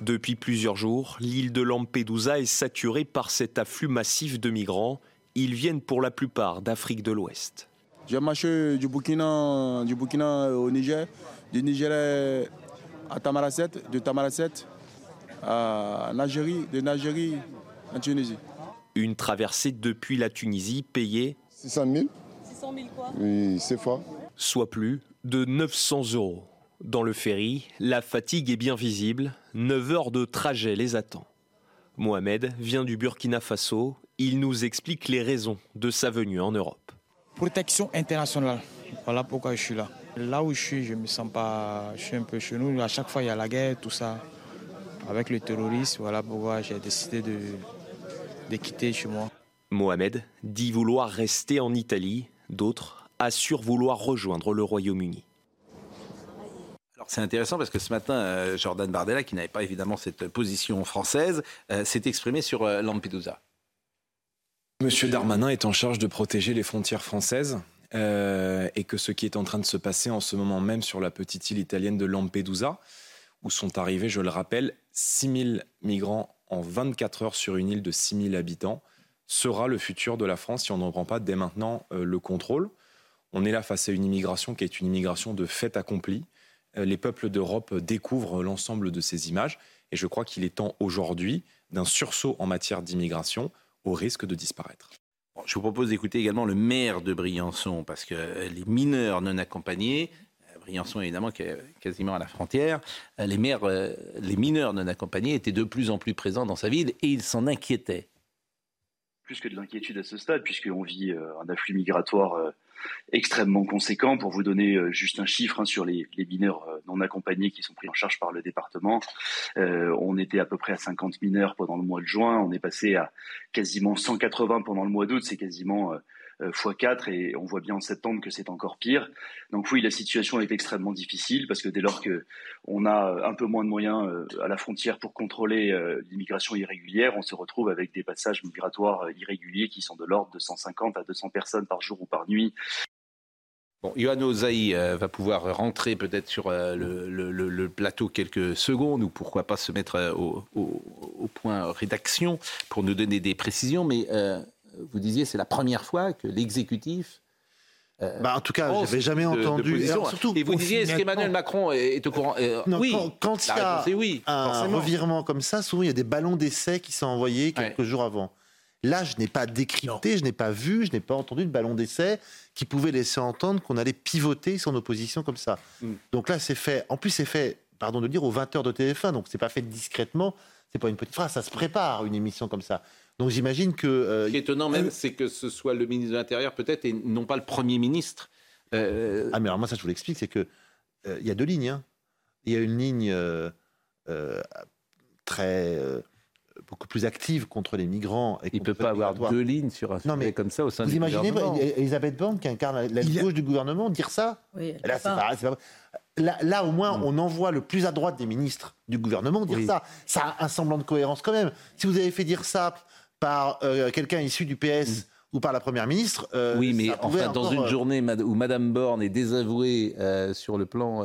Depuis plusieurs jours, l'île de Lampedusa est saturée par cet afflux massif de migrants ils viennent pour la plupart d'Afrique de l'Ouest. J'ai marché du Burkina, du Burkina au Niger, du Niger à Tamaracet, de Tamaracet à Nagérie, de Nagérie en Tunisie. Une traversée depuis la Tunisie payée 600 000. 600 000 quoi? Oui, c'est fort. Soit plus de 900 euros. Dans le ferry, la fatigue est bien visible. 9 heures de trajet les attend. Mohamed vient du Burkina Faso il nous explique les raisons de sa venue en Europe. Protection internationale. Voilà pourquoi je suis là. Là où je suis, je me sens pas. Je suis un peu chez nous. À chaque fois, il y a la guerre, tout ça. Avec le terrorisme, voilà pourquoi j'ai décidé de, de quitter chez moi. Mohamed dit vouloir rester en Italie. D'autres assurent vouloir rejoindre le Royaume-Uni. C'est intéressant parce que ce matin, euh, Jordan Bardella, qui n'avait pas évidemment cette position française, euh, s'est exprimé sur euh, Lampedusa. Monsieur Darmanin est en charge de protéger les frontières françaises. Euh, et que ce qui est en train de se passer en ce moment même sur la petite île italienne de Lampedusa, où sont arrivés, je le rappelle, 6000 migrants en 24 heures sur une île de 6000 habitants, sera le futur de la France si on n'en prend pas dès maintenant euh, le contrôle. On est là face à une immigration qui est une immigration de fait accompli. Euh, les peuples d'Europe découvrent l'ensemble de ces images et je crois qu'il est temps aujourd'hui d'un sursaut en matière d'immigration au risque de disparaître. je vous propose d'écouter également le maire de Briançon, parce que les mineurs non accompagnés, euh, Briançon évidemment qui est quasiment à la frontière, euh, les, maires, euh, les mineurs non accompagnés étaient de plus en plus présents dans sa ville et il s'en inquiétait. Plus que de l'inquiétude à ce stade, puisqu'on vit un afflux migratoire extrêmement conséquent. Pour vous donner euh, juste un chiffre hein, sur les, mineurs euh, non accompagnés qui sont pris en charge par le département, euh, on était à peu près à 50 mineurs pendant le mois de juin, on est passé à quasiment 180 pendant le mois d'août, c'est quasiment x4 et on voit bien en septembre que c'est encore pire. Donc oui, la situation est extrêmement difficile parce que dès lors que on a un peu moins de moyens à la frontière pour contrôler l'immigration irrégulière, on se retrouve avec des passages migratoires irréguliers qui sont de l'ordre de 150 à 200 personnes par jour ou par nuit. Bon, Yohann Ozaï euh, va pouvoir rentrer peut-être sur euh, le, plateau quelques secondes ou pourquoi pas se mettre euh, au, point rédaction pour nous donner des précisions. Mais vous disiez c'est la première fois que l'exécutif bah, en tout cas, je n'avais jamais entendu. surtout, et vous disiez, est-ce qu'Emmanuel Macron est au courant Oui. Quand, il y a oui, un revirement comme ça, souvent il y a des ballons d'essai qui sont envoyés quelques jours avant. Là, je n'ai pas décrypté, je n'ai pas vu, je n'ai pas entendu de ballon d'essai qui pouvait laisser entendre qu'on allait pivoter son opposition comme ça. Mm. Donc là, c'est fait. En plus, c'est fait pardon de dire, aux 20h de TF1. Donc c'est pas fait discrètement, c'est pas une petite phrase, ça se prépare une émission comme ça. Donc j'imagine que. Euh, Ce qui est étonnant même, c'est que ce soit le ministre de l'Intérieur peut-être et non pas le Premier ministre. Euh, ah mais alors moi ça je vous l'explique, c'est que euh, il y a deux lignes. Hein. Il y a une ligne très beaucoup plus active contre les migrants. Et il ne peut pas avoir deux lignes sur un sujet mais comme ça au sein du gouvernement. Vous imaginez Elisabeth Borne, qui incarne la gauche du gouvernement, dire ça oui, là, pas, là, là, au moins, mm. on envoie le plus à droite des ministres du gouvernement dire ça. Ça a un semblant de cohérence quand même. Si vous avez fait dire ça par euh, quelqu'un issu du PS... Mm. ou par la première ministre. Euh, oui, mais enfin, dans une euh, journée où Madame Borne est désavouée sur le plan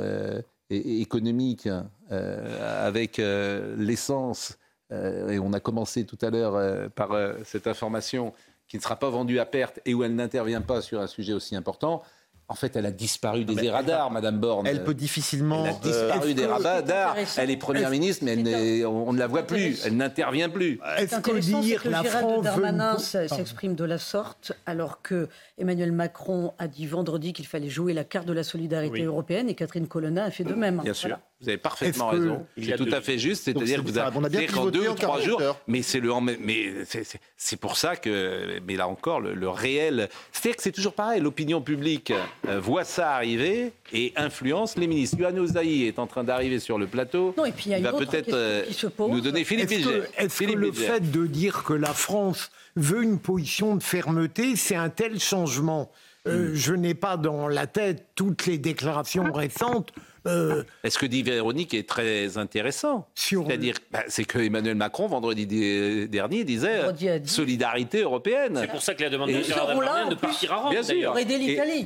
économique, avec l'essence et on a commencé tout à l'heure par cette information qui ne sera pas vendue à perte et où elle n'intervient pas sur un sujet aussi important, en fait, elle a disparu des radars, Madame Borne. Elle peut difficilement. Elle a disparu des radars. Elle est première ministre, mais on ne la voit plus. Elle n'intervient plus. Est-ce que dire que la France Darmanin s'exprime de la sorte, alors que Emmanuel Macron a dit vendredi qu'il fallait jouer la carte de la solidarité européenne et Catherine Colonna a fait de même. Bien sûr. Vous avez parfaitement raison. C'est tout à fait juste. C'est-à-dire que vous avez on a deux ou trois jours. Mais c'est le, mais c'est pour ça que, mais là encore, le, réel. C'est-à-dire que c'est toujours pareil. L'opinion publique euh, voit ça arriver et influence les ministres. Yuan Ozaï est en train d'arriver sur le plateau. Non, et puis il, y a une va peut-être euh, nous donner Philippe Est-ce que, le fait de dire que la France veut une position de fermeté, c'est un tel changement? Euh, hmm. Je n'ai pas dans la tête toutes les déclarations récentes euh, ce que dit Véronique est très intéressant. C'est-à-dire, bah, c'est que Emmanuel Macron, vendredi dernier, disait solidarité européenne. C'est pour ça qu'il a demandé à Gérard Darmanin de partir à Rome, Bien sûr.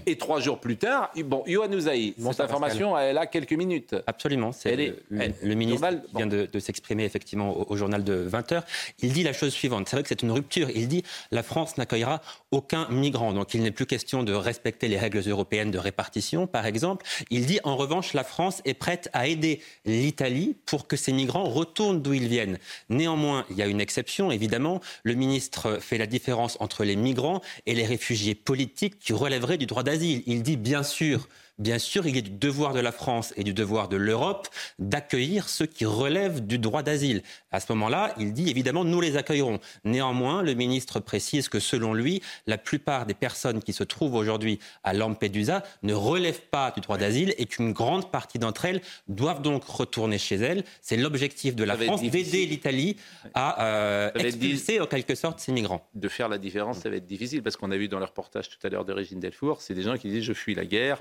Et, trois jours plus tard, bon, Yohann Ouzaï, cette information, elle a quelques minutes. Absolument. C'est le, le, ministre vient de, s'exprimer effectivement au, journal de 20h. Il dit la chose suivante. C'est vrai que c'est une rupture. Il dit la France n'accueillera aucun migrant. Donc il n'est plus question de respecter les règles européennes de répartition, par exemple. Il dit en revanche la France est prête à aider l'Italie pour que ces migrants retournent d'où ils viennent. Néanmoins, il y a une exception, évidemment. Le ministre fait la différence entre les migrants et les réfugiés politiques qui relèveraient du droit d'asile. Il dit bien sûr Bien sûr, il est du devoir de la France et du devoir de l'Europe d'accueillir ceux qui relèvent du droit d'asile. À ce moment-là, il dit évidemment, nous les accueillerons. Néanmoins, le ministre précise que selon lui, la plupart des personnes qui se trouvent aujourd'hui à Lampedusa ne relèvent pas du droit d'asile et qu'une grande partie d'entre elles doivent donc retourner chez elles. C'est l'objectif de la France d'aider l'Italie à euh, expulser en quelque sorte ces migrants. De faire la différence, ça va être difficile parce qu'on a vu dans le reportage tout à l'heure de Régine Delfour, c'est des gens qui disent je fuis la guerre.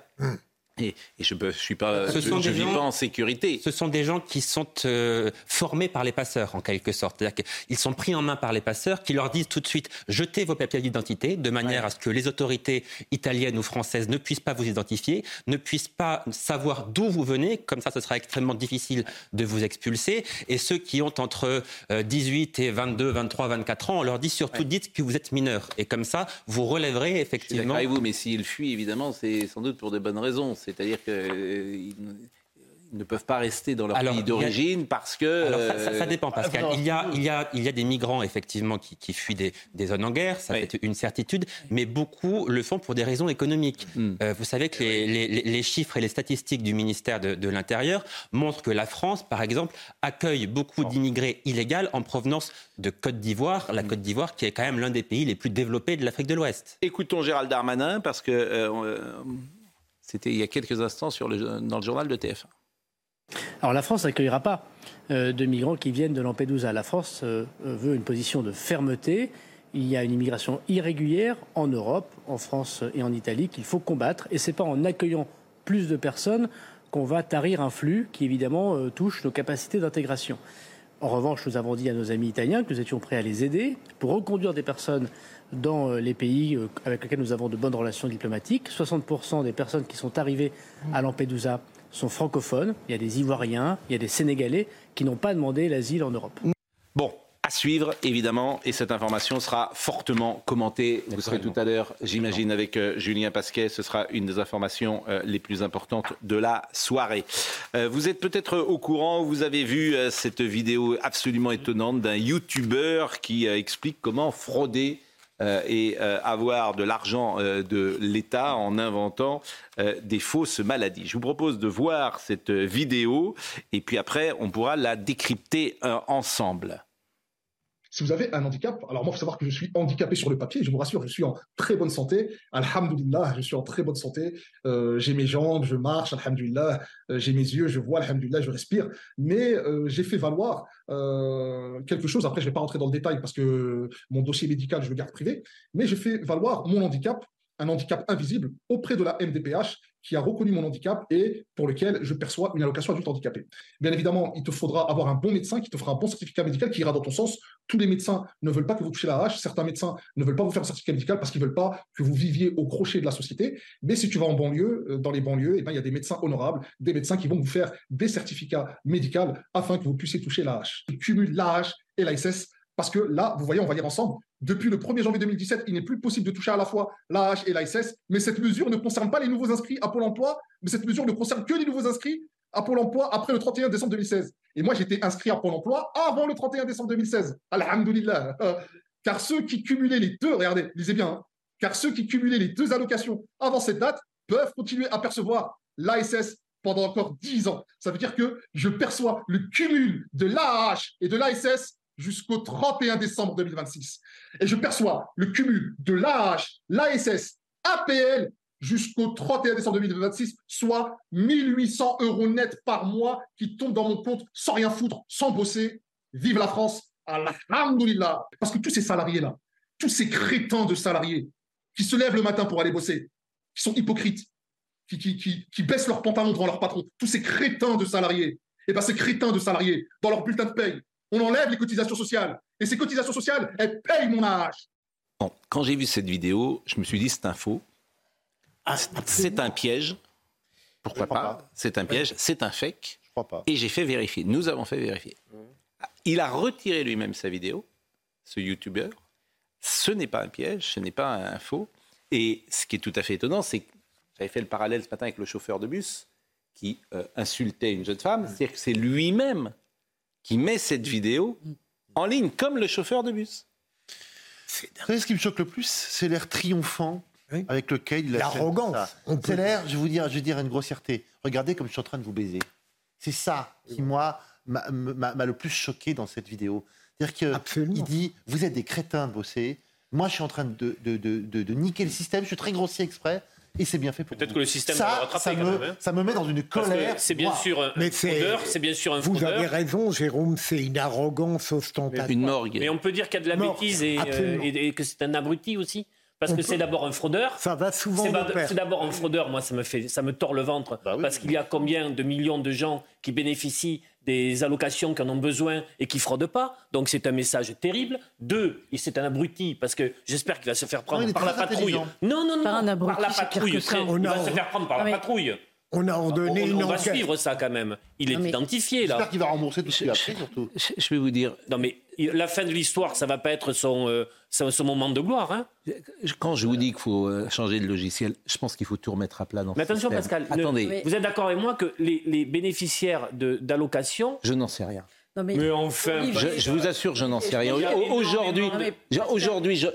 Et, je ne suis pas, je, vis pas en sécurité. Ce sont des gens qui sont euh, formés par les passeurs, en quelque sorte. C'est-à-dire qu'ils sont pris en main par les passeurs, qui leur disent tout de suite jetez vos papiers d'identité, de manière à ce que les autorités italiennes ou françaises ne puissent pas vous identifier, ne puissent pas savoir d'où vous venez. Comme ça, ce sera extrêmement difficile de vous expulser. Et ceux qui ont entre 18 euh, et 22, 23, 24 ans, on leur dit surtout dites que vous êtes mineur. Et comme ça, vous relèverez effectivement. avec vous, mais s'ils fuient, évidemment, c'est sans doute pour de bonnes raisons. C'est-à-dire qu'ils euh, ne peuvent pas rester dans leur pays d'origine parce que. Alors ça, ça, dépend, Pascal. Il y, a, il, y a, il y a des migrants, effectivement, qui, fuient des, des, zones en guerre, ça c'est une certitude, mais beaucoup le font pour des raisons économiques. Hmm. Euh, vous savez que les, les, chiffres et les statistiques du ministère de, de l'Intérieur montrent que la France, par exemple, accueille beaucoup d'immigrés illégaux en provenance de Côte d'Ivoire, la hmm. Côte d'Ivoire qui est quand même l'un des pays les plus développés de l'Afrique de l'Ouest. Écoutons Gérald Darmanin, parce que. Euh, c'était il y a quelques instants dans le journal de TF1. Alors la France n'accueillera pas euh, de migrants qui viennent de Lampedusa. La France euh, veut une position de fermeté. Il y a une immigration irrégulière en Europe, en France et en Italie qu'il faut combattre. Et ce n'est pas en accueillant plus de personnes qu'on va tarir un flux qui évidemment euh, touche nos capacités d'intégration. En revanche, nous avons dit à nos amis italiens que nous étions prêts à les aider pour reconduire des personnes dans euh, les pays euh, avec lesquels nous avons de bonnes relations diplomatiques. 60% des personnes qui sont arrivées à Lampedusa sont francophones. Il y a des Ivoiriens, il y a des Sénégalais qui n'ont pas demandé l'asile en Europe. Bon, à suivre, évidemment, et cette information sera fortement commentée. Vous serez tout à l'heure, j'imagine, avec euh, Julien Pasquet. Ce sera une des informations les plus importantes de la soirée. vous êtes peut-être au courant, vous avez vu cette vidéo absolument étonnante d'un YouTuber qui explique comment frauder et avoir de l'argent de l'État en inventant des fausses maladies. Je vous propose de voir cette vidéo et puis après, on pourra la décrypter ensemble. Si vous avez un handicap, alors moi, il faut savoir que je suis handicapé sur le papier, je vous rassure, je suis en très bonne santé. Alhamdulillah, je suis en très bonne santé. Euh, j'ai mes jambes, je marche, alhamdulillah. Euh, j'ai mes yeux, je vois, alhamdulillah, je respire. Mais euh, j'ai fait valoir quelque chose. Après, je ne vais pas rentrer dans le détail parce que mon dossier médical, je le garde privé. Mais j'ai fait valoir mon handicap un handicap invisible auprès de la MDPH qui a reconnu mon handicap et pour lequel je perçois une allocation adulte handicapé. Bien évidemment, il te faudra avoir un bon médecin qui te fera un bon certificat médical qui ira dans ton sens. Tous les médecins ne veulent pas que vous touchiez la hache. Certains médecins ne veulent pas vous faire un certificat médical parce qu'ils ne veulent pas que vous viviez au crochet de la société. Mais si tu vas en banlieue, euh, dans les banlieues, eh ben, il y a des médecins honorables, des médecins qui vont vous faire des certificats médicaux afin que vous puissiez toucher la hache. Ils cumulent la hache et l'ASS parce que là, vous voyez, on va lire ensemble, depuis le 1er janvier 2017, il n'est plus possible de toucher à la fois l'AH et l'ASS, mais cette mesure ne concerne pas les nouveaux inscrits à Pôle emploi, mais cette mesure ne concerne que les nouveaux inscrits à Pôle emploi après le 31 décembre 2016. Et moi, j'étais inscrit à Pôle emploi avant le 31 décembre 2016. Alhamdulillah. Car ceux qui cumulaient les deux, regardez, lisez bien, hein, car ceux qui cumulaient les deux allocations avant cette date peuvent continuer à percevoir l'ASS pendant encore 10 ans. Ça veut dire que je perçois le cumul de l'AH et de l'ASS jusqu'au 31 décembre 2026. Et je perçois le cumul de l'AH, l'ASS, APL jusqu'au 31 décembre 2026, soit 1800 euros net par mois qui tombent dans mon compte sans rien foutre, sans bosser. Vive la France, alhamdoulilah. Parce que tous ces salariés-là, tous ces crétins de salariés qui se lèvent le matin pour aller bosser, qui sont hypocrites, qui, baissent leurs pantalons devant leur patron, tous ces crétins de salariés, et bien ces crétins de salariés, dans leur bulletin de paye, on enlève les cotisations sociales. Et ces cotisations sociales, elles payent mon âge. Bon, quand j'ai vu cette vidéo, je me suis dit c'est un faux. Ah, c'est un piège. Pourquoi pas, C'est un piège, c'est un fake. Je crois pas. Et j'ai fait vérifier. Nous avons fait vérifier. Il a retiré lui-même sa vidéo, ce youtubeur. Ce n'est pas un piège, ce n'est pas un faux. Et ce qui est tout à fait étonnant, c'est que j'avais fait le parallèle ce matin avec le chauffeur de bus qui euh, insultait une jeune femme. C'est-à-dire que c'est lui-même qui met cette vidéo en ligne, comme le chauffeur de bus. Vous savez ce qui me choque le plus? C'est l'air triomphant avec lequel il a L'arrogance. C'est l'air, je vais vous dire, je vais dire une grossièreté. Regardez comme je suis en train de vous baiser. C'est ça qui, moi, m'a le plus choqué dans cette vidéo. C'est-à-dire qu'il dit Vous êtes des crétins de bosser. Moi, je suis en train de, de, de, de niquer le système. Je suis très grossier exprès et c'est bien fait pour Peut-être que le système ça, va rattraper ça me, hein. ça me met dans une colère. C'est bien sûr un fraudeur, c'est bien sûr un Vous avez raison, Jérôme, c'est une arrogance ostentatoire. Une morgue. Mais on peut dire qu'il y a de la bêtise euh, et, et, que c'est un abruti aussi. Parce que c'est d'abord un fraudeur. Ça va souvent. C'est d'abord un fraudeur. Moi, ça me fait, ça me tord le ventre. Bah parce qu'il y a combien de millions de gens qui bénéficient des allocations qui en ont besoin et qui fraudent pas. Donc c'est un message terrible. Deux, c'est un abruti parce que j'espère qu'il va se faire prendre par la patrouille. Non, non, non, par, la patrouille. Il va se faire prendre par la patrouille. On a ordonné on, on, on va suivre ça quand même. Il est identifié là. J'espère qu'il va rembourser tout ce qu'il a pris surtout. Je, vais vous dire. Non mais la fin de l'histoire, ça va pas être son, euh, son, moment de gloire. Hein Quand je vous dis qu'il faut euh, changer de logiciel, je pense qu'il faut tout remettre à plat dans Mais attention système. Pascal, Attendez. vous êtes d'accord avec moi que les, les bénéficiaires d'allocations... Je n'en sais rien. Mais, enfin, je, vous assure, je n'en sais rien. Aujourd'hui, aujourd'hui,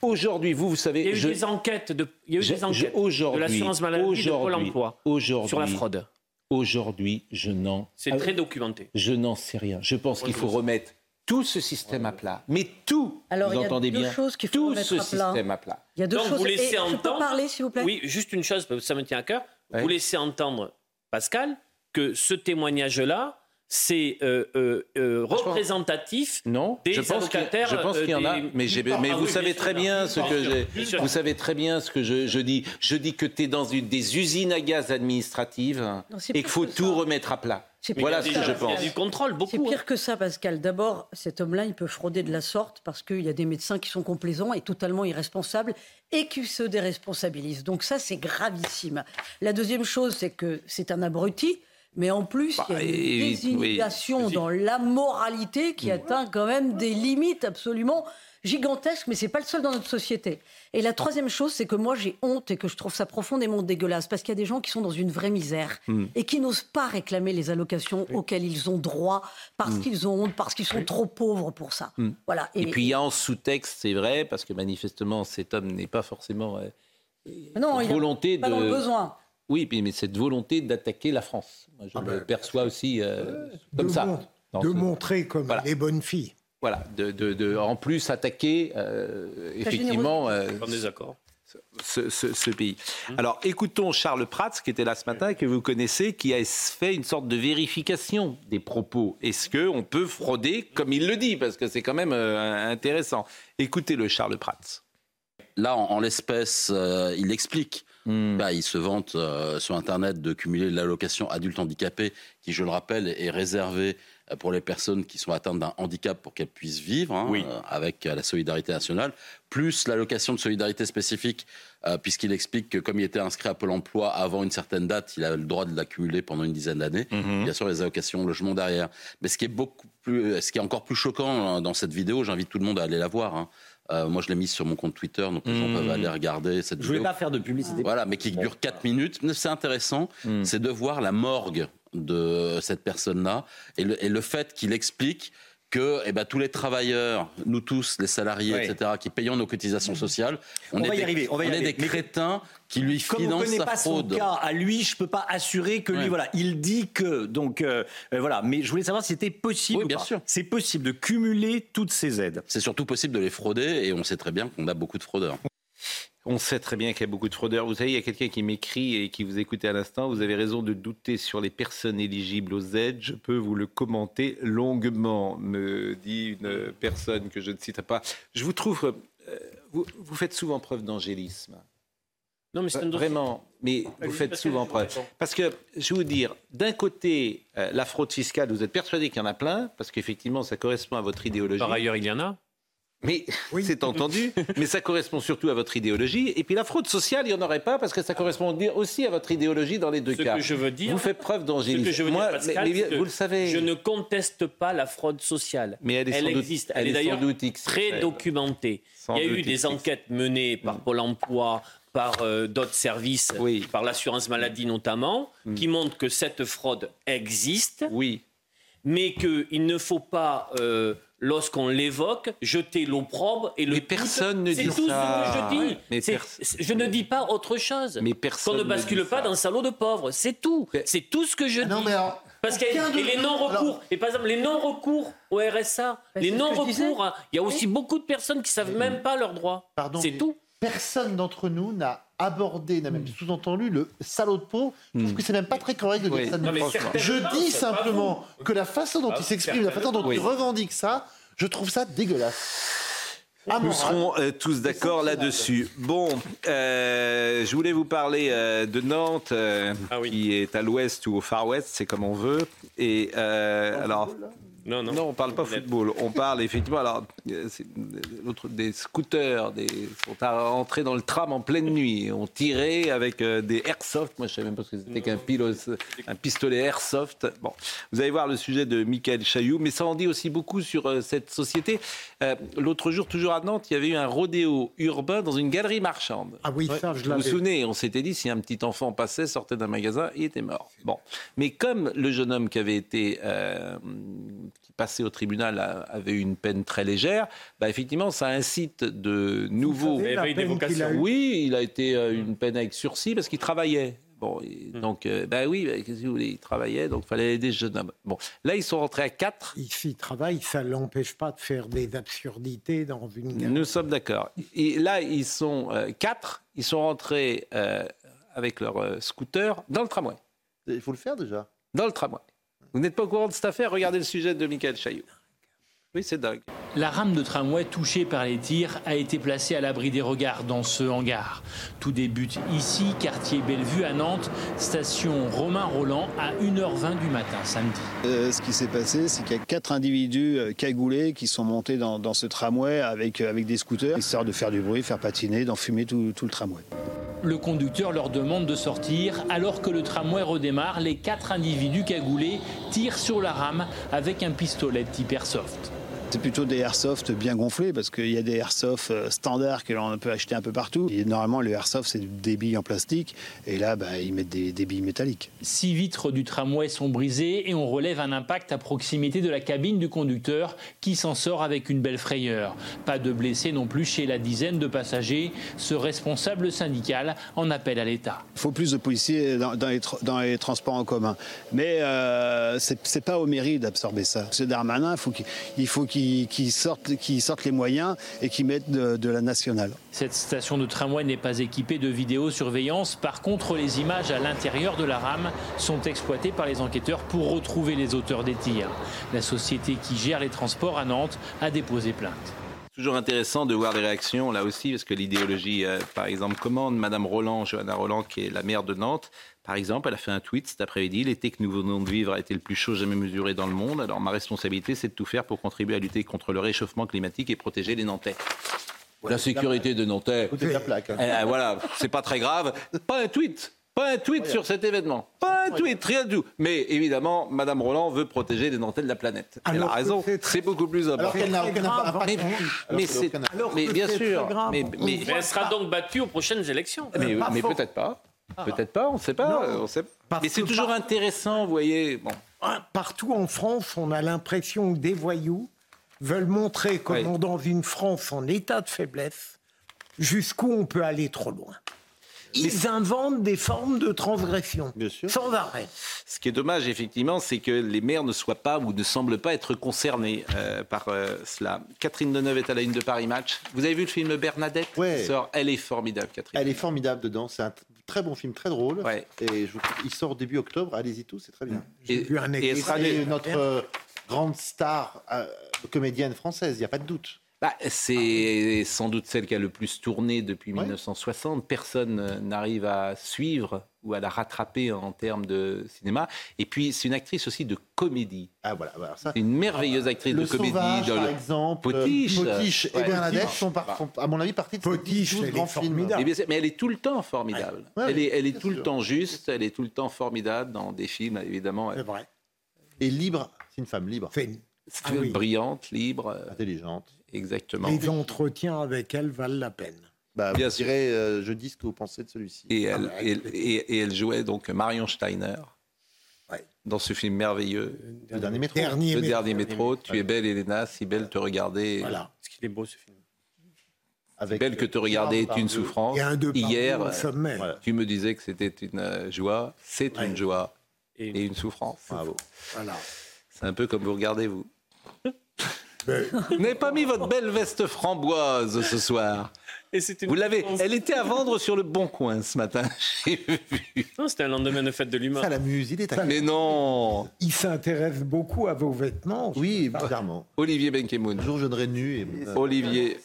aujourd'hui, vous, vous savez, il y a eu des enquêtes de, il y a eu des enquêtes de l'assurance maladie de Pôle Emploi sur la fraude. Aujourd'hui, je n'en. C'est très documenté. Je n'en sais rien. Je pense qu'il faut remettre tout ce système à plat. Mais tout, Alors, vous entendez bien, choses qu'il faut tout ce à plat. système à plat. Il y a deux Donc, choses. Vous laissez Et entendre... Je peux parler, s'il vous plaît Oui, juste une chose, ça me tient à cœur. Vous laissez entendre, Pascal, que ce témoignage-là, c'est euh, euh, euh, représentatif non, des je pense je pense qu'il y en a, mais, mais ah vous savez très bien ce que je, vous savez très bien ce que je, dis. Je dis que tu es dans une, des usines à gaz administratives non, et qu'il faut tout ça. remettre à plat. Voilà ce que je pense. Il y a du contrôle, beaucoup. C'est pire hein. que ça, Pascal. D'abord, cet homme-là, il peut frauder de la sorte parce qu'il y a des médecins qui sont complaisants et totalement irresponsables et qui se déresponsabilisent. Donc ça, c'est gravissime. La deuxième chose, c'est que c'est un abruti Mais en plus, il y a bah, une désignation dans la moralité qui atteint quand même des limites absolument gigantesques, mais c'est pas le seul dans notre société. Et la troisième chose, c'est que moi j'ai honte et que je trouve ça profondément dégueulasse parce qu'il y a des gens qui sont dans une vraie misère hmm. et qui n'osent pas réclamer les allocations auxquelles ils ont droit parce hmm. qu'ils ont honte, parce qu'ils sont trop pauvres pour ça. Voilà. Et, puis il y a en sous-texte, c'est vrai, parce que manifestement cet homme n'est pas forcément euh, non, il volonté pas de dans le besoin. Oui, mais cette volonté d'attaquer la France. Moi, je ah le ben, perçois aussi euh, comme ça. de montrer comme les bonnes filles. Voilà, de, de, en plus attaquer euh, effectivement euh, Ce, ce, pays. Mmh. Alors écoutons Charles Prats, qui était là ce matin et que vous connaissez, qui a fait une sorte de vérification des propos. Est-ce qu'on peut frauder comme il le dit? Parce que c'est quand même euh, intéressant. Écoutez-le, Charles Prats. Là, en, l'espèce, il explique. Mmh. il se vante sur Internet de cumuler l'allocation adulte handicapé, qui, je le rappelle, est réservée pour les personnes qui sont atteintes d'un handicap pour qu'elles puissent vivre hein, euh, avec euh, la solidarité nationale, plus l'allocation de solidarité spécifique, euh, puisqu'il explique que comme il était inscrit à Pôle emploi avant une certaine date, il a le droit de l'accumuler pendant une dizaine d'années. Mhm. Bien sûr, les allocations logement derrière. Mais ce qui est beaucoup plus, ce qui est encore plus choquant dans cette vidéo, j'invite tout le monde à aller la voir. Hein. Moi, je l'ai mise sur mon compte Twitter, donc les gens mhm. peuvent aller regarder cette vidéo. Je voulais pas faire de publicité. Voilà, mais qui dure 4 minutes. C'est intéressant, mhm. c'est de voir la morgue de cette personne-là et le, fait qu'il explique que eh ben, tous les travailleurs, nous tous, les salariés, etc., qui payons nos cotisations sociales, on, est, des, arriver, on, est des crétins qui lui financent sa pas fraude. Son cas à lui, je peux pas assurer que lui, voilà, il dit que, donc euh, euh, voilà. Mais je voulais savoir si c'était possible. Oui, bien sûr. C'est possible de cumuler toutes ces aides. C'est surtout possible de les frauder, et on sait très bien qu'on a beaucoup de fraudeurs. On sait très bien qu'il y a beaucoup de fraudeurs. Vous savez, il y a quelqu'un qui m'écrit et qui vous écoutait à l'instant. Vous avez raison de douter sur les personnes éligibles aux aides. Je peux vous le commenter longuement, me dit une personne que je ne citerai pas. Je vous trouve. Euh, vous, faites souvent preuve d'angélisme. Non, mais c'est Vraiment, mais vous faites souvent preuve. Parce que, je vais vous dire, d'un côté, euh, la fraude fiscale, vous êtes persuadé qu'il y en a plein, parce qu'effectivement, ça correspond à votre idéologie. Par ailleurs, il y en a. Mais c'est entendu, mais ça correspond surtout à votre idéologie. Et puis la fraude sociale, il n'y en aurait pas parce que ça correspond aussi à votre idéologie dans les deux ce cas. Que je veux dire, vous faites preuve d'angélisme. Moi, mais, vous le savez. Je ne conteste pas la fraude sociale. Mais elle, existe. Elle, est, d'ailleurs très documentée. il y a eu des enquêtes menées par mm. Pôle Emploi, par euh, d'autres services, par l'assurance maladie notamment, mm. qui montrent que cette fraude existe. Oui. Mais qu'il ne faut pas. Euh, lorsqu'on l'évoque, jeter l'opprobre et le. Mais personne ne dit ça. C'est tout ce que je dis. je ne dis pas autre chose. Mais personne. Qu'on ne bascule pas dans un salaud de pauvres. C'est tout. C'est tout ce que je ah dis. Non, mais Parce que les non-recours, et par exemple les non-recours au RSA, les non-recours, hein, il y a aussi beaucoup de personnes qui savent même pas leurs droits. C'est tout. Personne d'entre nous n'a abordé, n'a même sous-entendu le salaud de peau. Je trouve hmm. que c'est même pas très correct de dire ça. je dis simplement que la façon dont il s'exprime, la façon dont il revendique ça, je trouve ça dégueulasse. Nous serons euh, tous d'accord là-dessus. Bon, euh, je voulais vous parler euh, de Nantes, ah qui est à l'ouest ou au far west, c'est comme on veut. Et alors, non, non. Non, on parle pas football. On parle effectivement. Alors, euh, l'autre des scooters, des sont entrés dans le tram en pleine nuit. On tirait avec euh, des airsoft. Moi, je savais même pas ce que c'était qu'un un pistolet airsoft. Bon, vous allez voir le sujet de Michael Chailloux, mais ça en dit aussi beaucoup sur euh, cette société. l'autre jour, toujours à Nantes, il y avait eu un rodéo urbain dans une galerie marchande. Ah oui, ça, je Vous vous souvenez On s'était dit si un petit enfant passait, sortait d'un magasin, il était mort. Bon, mais comme le jeune homme qui avait été qui passait au tribunal avait eu une peine très légère, bah effectivement, ça incite de nouveaux. Oui, il a été euh, une peine avec sursis parce qu'il travaillait. Bon, hmm. donc, euh, bah oui, bah, qu'est-ce que vous voulez Il travaillait, donc il fallait aider ce jeune homme. Bon, là, ils sont rentrés à quatre. S'il travaille, ça ne l'empêche pas de faire des absurdités dans une. Nous sommes d'accord. Et là, ils sont euh, quatre. Ils sont rentrés avec leur scooter dans le tramway. Il faut le faire déjà. Dans le tramway. Vous n'êtes pas au courant de cette affaire? Regardez le sujet de Michael Chaillot. Oui, c'est dingue. La rame de tramway touchée par les tirs a été placée à l'abri des regards dans ce hangar. Tout débute ici, quartier Bellevue à Nantes, station Romain Roland à 1h20 du matin samedi. Euh, ce qui s'est passé, c'est qu'il y a quatre individus euh, cagoulés qui sont montés dans, ce tramway avec, euh, avec des scooters, histoire de faire du bruit, faire patiner, d'enfumer tout, tout le tramway. Le conducteur leur demande de sortir. Alors que le tramway redémarre, les quatre individus cagoulés tirent sur la rame avec un pistolet type airsoft. C'est plutôt des airsoft bien gonflés parce qu'il y a des airsoft euh, standards que l'on peut acheter un peu partout. Et normalement, le airsoft, c'est des billes en plastique. Et là, bah, ils mettent des, billes métalliques. Six vitres du tramway sont brisées et on relève un impact à proximité de la cabine du conducteur qui s'en sort avec une belle frayeur. Pas de blessés non plus chez la dizaine de passagers. Ce responsable syndical en appelle à l'État. Il faut plus de policiers dans, les, transports en commun. Mais euh, c'est pas aux mairies d'absorber ça. C'est Darmanin, il faut qu'il qui, sortent, qui sortent les moyens et qui mettent de, la nationale. Cette station de tramway n'est pas équipée de vidéosurveillance. Par contre, les images à l'intérieur de la rame sont exploitées par les enquêteurs pour retrouver les auteurs des tirs. La société qui gère les transports à Nantes a déposé plainte. Toujours intéressant de voir les réactions là aussi, parce que l'idéologie, euh, par exemple, commande. Madame Roland, Johanna Roland, qui est la maire de Nantes, par exemple, elle a fait un tweet cet après-midi. L'été que nous venons de vivre a été le plus chaud jamais mesuré dans le monde. Alors ma responsabilité, c'est de tout faire pour contribuer à lutter contre le réchauffement climatique et protéger les Nantais. la sécurité de Nantais. la plaque. Hein. Eh, voilà, c'est pas très grave. Pas un tweet. Pas un tweet sur cet événement. Pas un tweet, rien du tout. Mais évidemment, Madame Roland veut protéger les Nantais de la planète. Elle a raison. C'est beaucoup plus important. Mais, mais, bien sûr. Mais, elle sera donc battue aux prochaines élections. Mais, peut-être pas. Ah. Peut-être pas, on ne sait pas. On sait... Mais c'est toujours intéressant, vous voyez. Bon. Ah, partout en France, on a l'impression que des voyous veulent montrer comment dans une France en état de faiblesse, jusqu'où on peut aller trop loin. Ils inventent des formes de transgression, sans arrêt. Ce qui est dommage, effectivement, c'est que les maires ne soient pas ou ne semblent pas être concernés euh, par euh, cela. Catherine Deneuve est à la une de Paris Match. Vous avez vu le film Bernadette ouais. sort? Elle est formidable, Catherine. Elle est formidable dedans. C'est un très bon film, très drôle. Et il sort début octobre. Allez-y tous, c'est très bien. Et, vu un et, sera notre euh, grande star comédienne française, il n'y a pas de doute. Bah, c'est sans doute celle qui a le plus tourné depuis 1960. Personne euh, n'arrive à suivre ou à la rattraper en termes de cinéma. Et puis, c'est une actrice aussi de comédie. Ah voilà, voilà ça. une merveilleuse actrice de comédie. Sauvage, par exemple. Potiche. Potiche et Bernadette sont, à mon avis, partis de Potiche, ces grands films. Mais elle est tout le temps formidable. elle est, elle est tout le temps juste, elle est tout le temps formidable dans des films, évidemment. C'est vrai. Et libre, c'est une femme libre. C'est brillante, libre. Intelligente. Exactement. Les entretiens avec elle valent la peine. Bah, Bien sûr. Euh, je dis ce que vous pensez de celui-ci. Et, elle, ah, et, elle jouait donc Marion Steiner dans ce film merveilleux. Le dernier métro. le dernier métro. Tu es belle, Elena, si belle te regarder. Voilà. ce qu'il est beau ce film. Avec belle que te regarder est une souffrance. Hier, tu me disais que c'était une euh, joie. C'est une joie et une, souffrance. Bravo. Voilà. C'est un peu comme vous regardez vous. Vous n'avez pas mis votre belle veste framboise ce soir. Vous l'avez. Elle était à vendre sur le Bon Coin ce matin. Non, c'était un lendemain de fête de l'humain. Ça l'amuse, il est Mais non Il s'intéresse beaucoup à vos vêtements. Oui, bizarrement. Olivier Benkemoun. Un jour, je nu. Et... Olivier,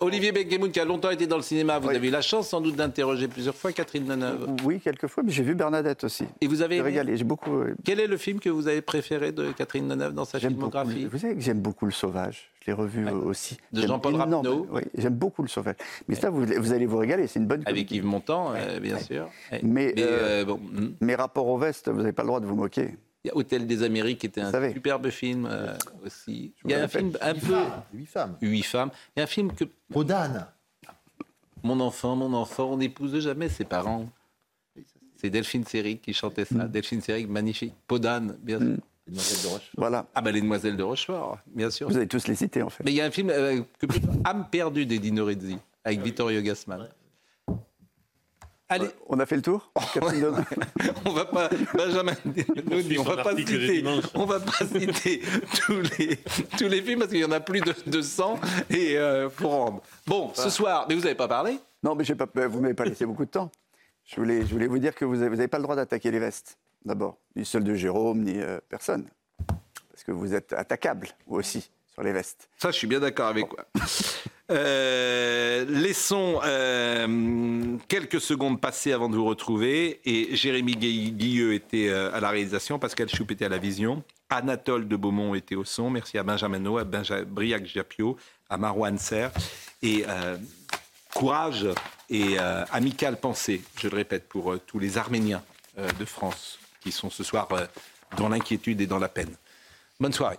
Olivier Benkemoun, qui a longtemps été dans le cinéma. Vous avez eu la chance sans doute d'interroger plusieurs fois Catherine Deneuve. Oui, quelques fois, mais j'ai vu Bernadette aussi. Et vous avez régalé, j'ai beaucoup. Quel est le film que vous avez préféré de Catherine Deneuve dans sa filmographie? Vous savez que j'aime beaucoup Le Sauvage. Je l'ai revu aussi. De Jean-Paul Rapneau Oui, j'aime beaucoup Le Sauvage. Mais ça, vous, allez vous régaler, c'est une bonne Avec Yves Montand, euh, bien sûr. Mais, euh, euh, hmm. mes rapports au veste, vous n'avez pas le droit de vous moquer. Il y a Hôtel des Amériques qui était un superbe film aussi. Il y a un film un peu. Huit femmes. Huit femmes. Il y a un film que. Podane. Mon enfant, mon enfant, on n'épouse jamais ses parents. C'est Delphine Seyrig qui chantait ça. Mm. Delphine Seyrig, magnifique. Podane, bien sûr. Mm. Les Demoiselles de Rochefort. Voilà. Ah, bah, Les Demoiselles de Rochefort, bien sûr. Vous avez tous les cités, en fait. Mais il y a un film, que, Âme perdue d'Edino Rizzi avec Vittorio Gassman. Allez. On a fait le tour On va pas, Benjamin on va pas citer, on va pas citer tous les, tous les films parce qu'il y en a plus de 200 et euh, faut rendre. Bon, ce soir, mais vous n'avez pas parlé? Non, mais pas, vous m'avez pas laissé beaucoup de temps. Je voulais, je voulais vous dire que vous n'avez pas le droit d'attaquer les vestes, d'abord. Ni celle de Jérôme, ni euh, personne. Parce que vous êtes attaquable, vous aussi, sur les vestes. Ça, je suis bien d'accord avec vous. Euh, laissons euh, quelques secondes passer avant de vous retrouver. Et Jérémy Guilleux était à la réalisation, Pascal Choup était à la vision, Anatole de Beaumont était au son. Merci à Benjamin No, à Briac Japio, à Marouane Serre et courage et amicale pensée, je le répète, pour tous les Arméniens de France qui sont ce soir dans l'inquiétude et dans la peine. Bonne soirée.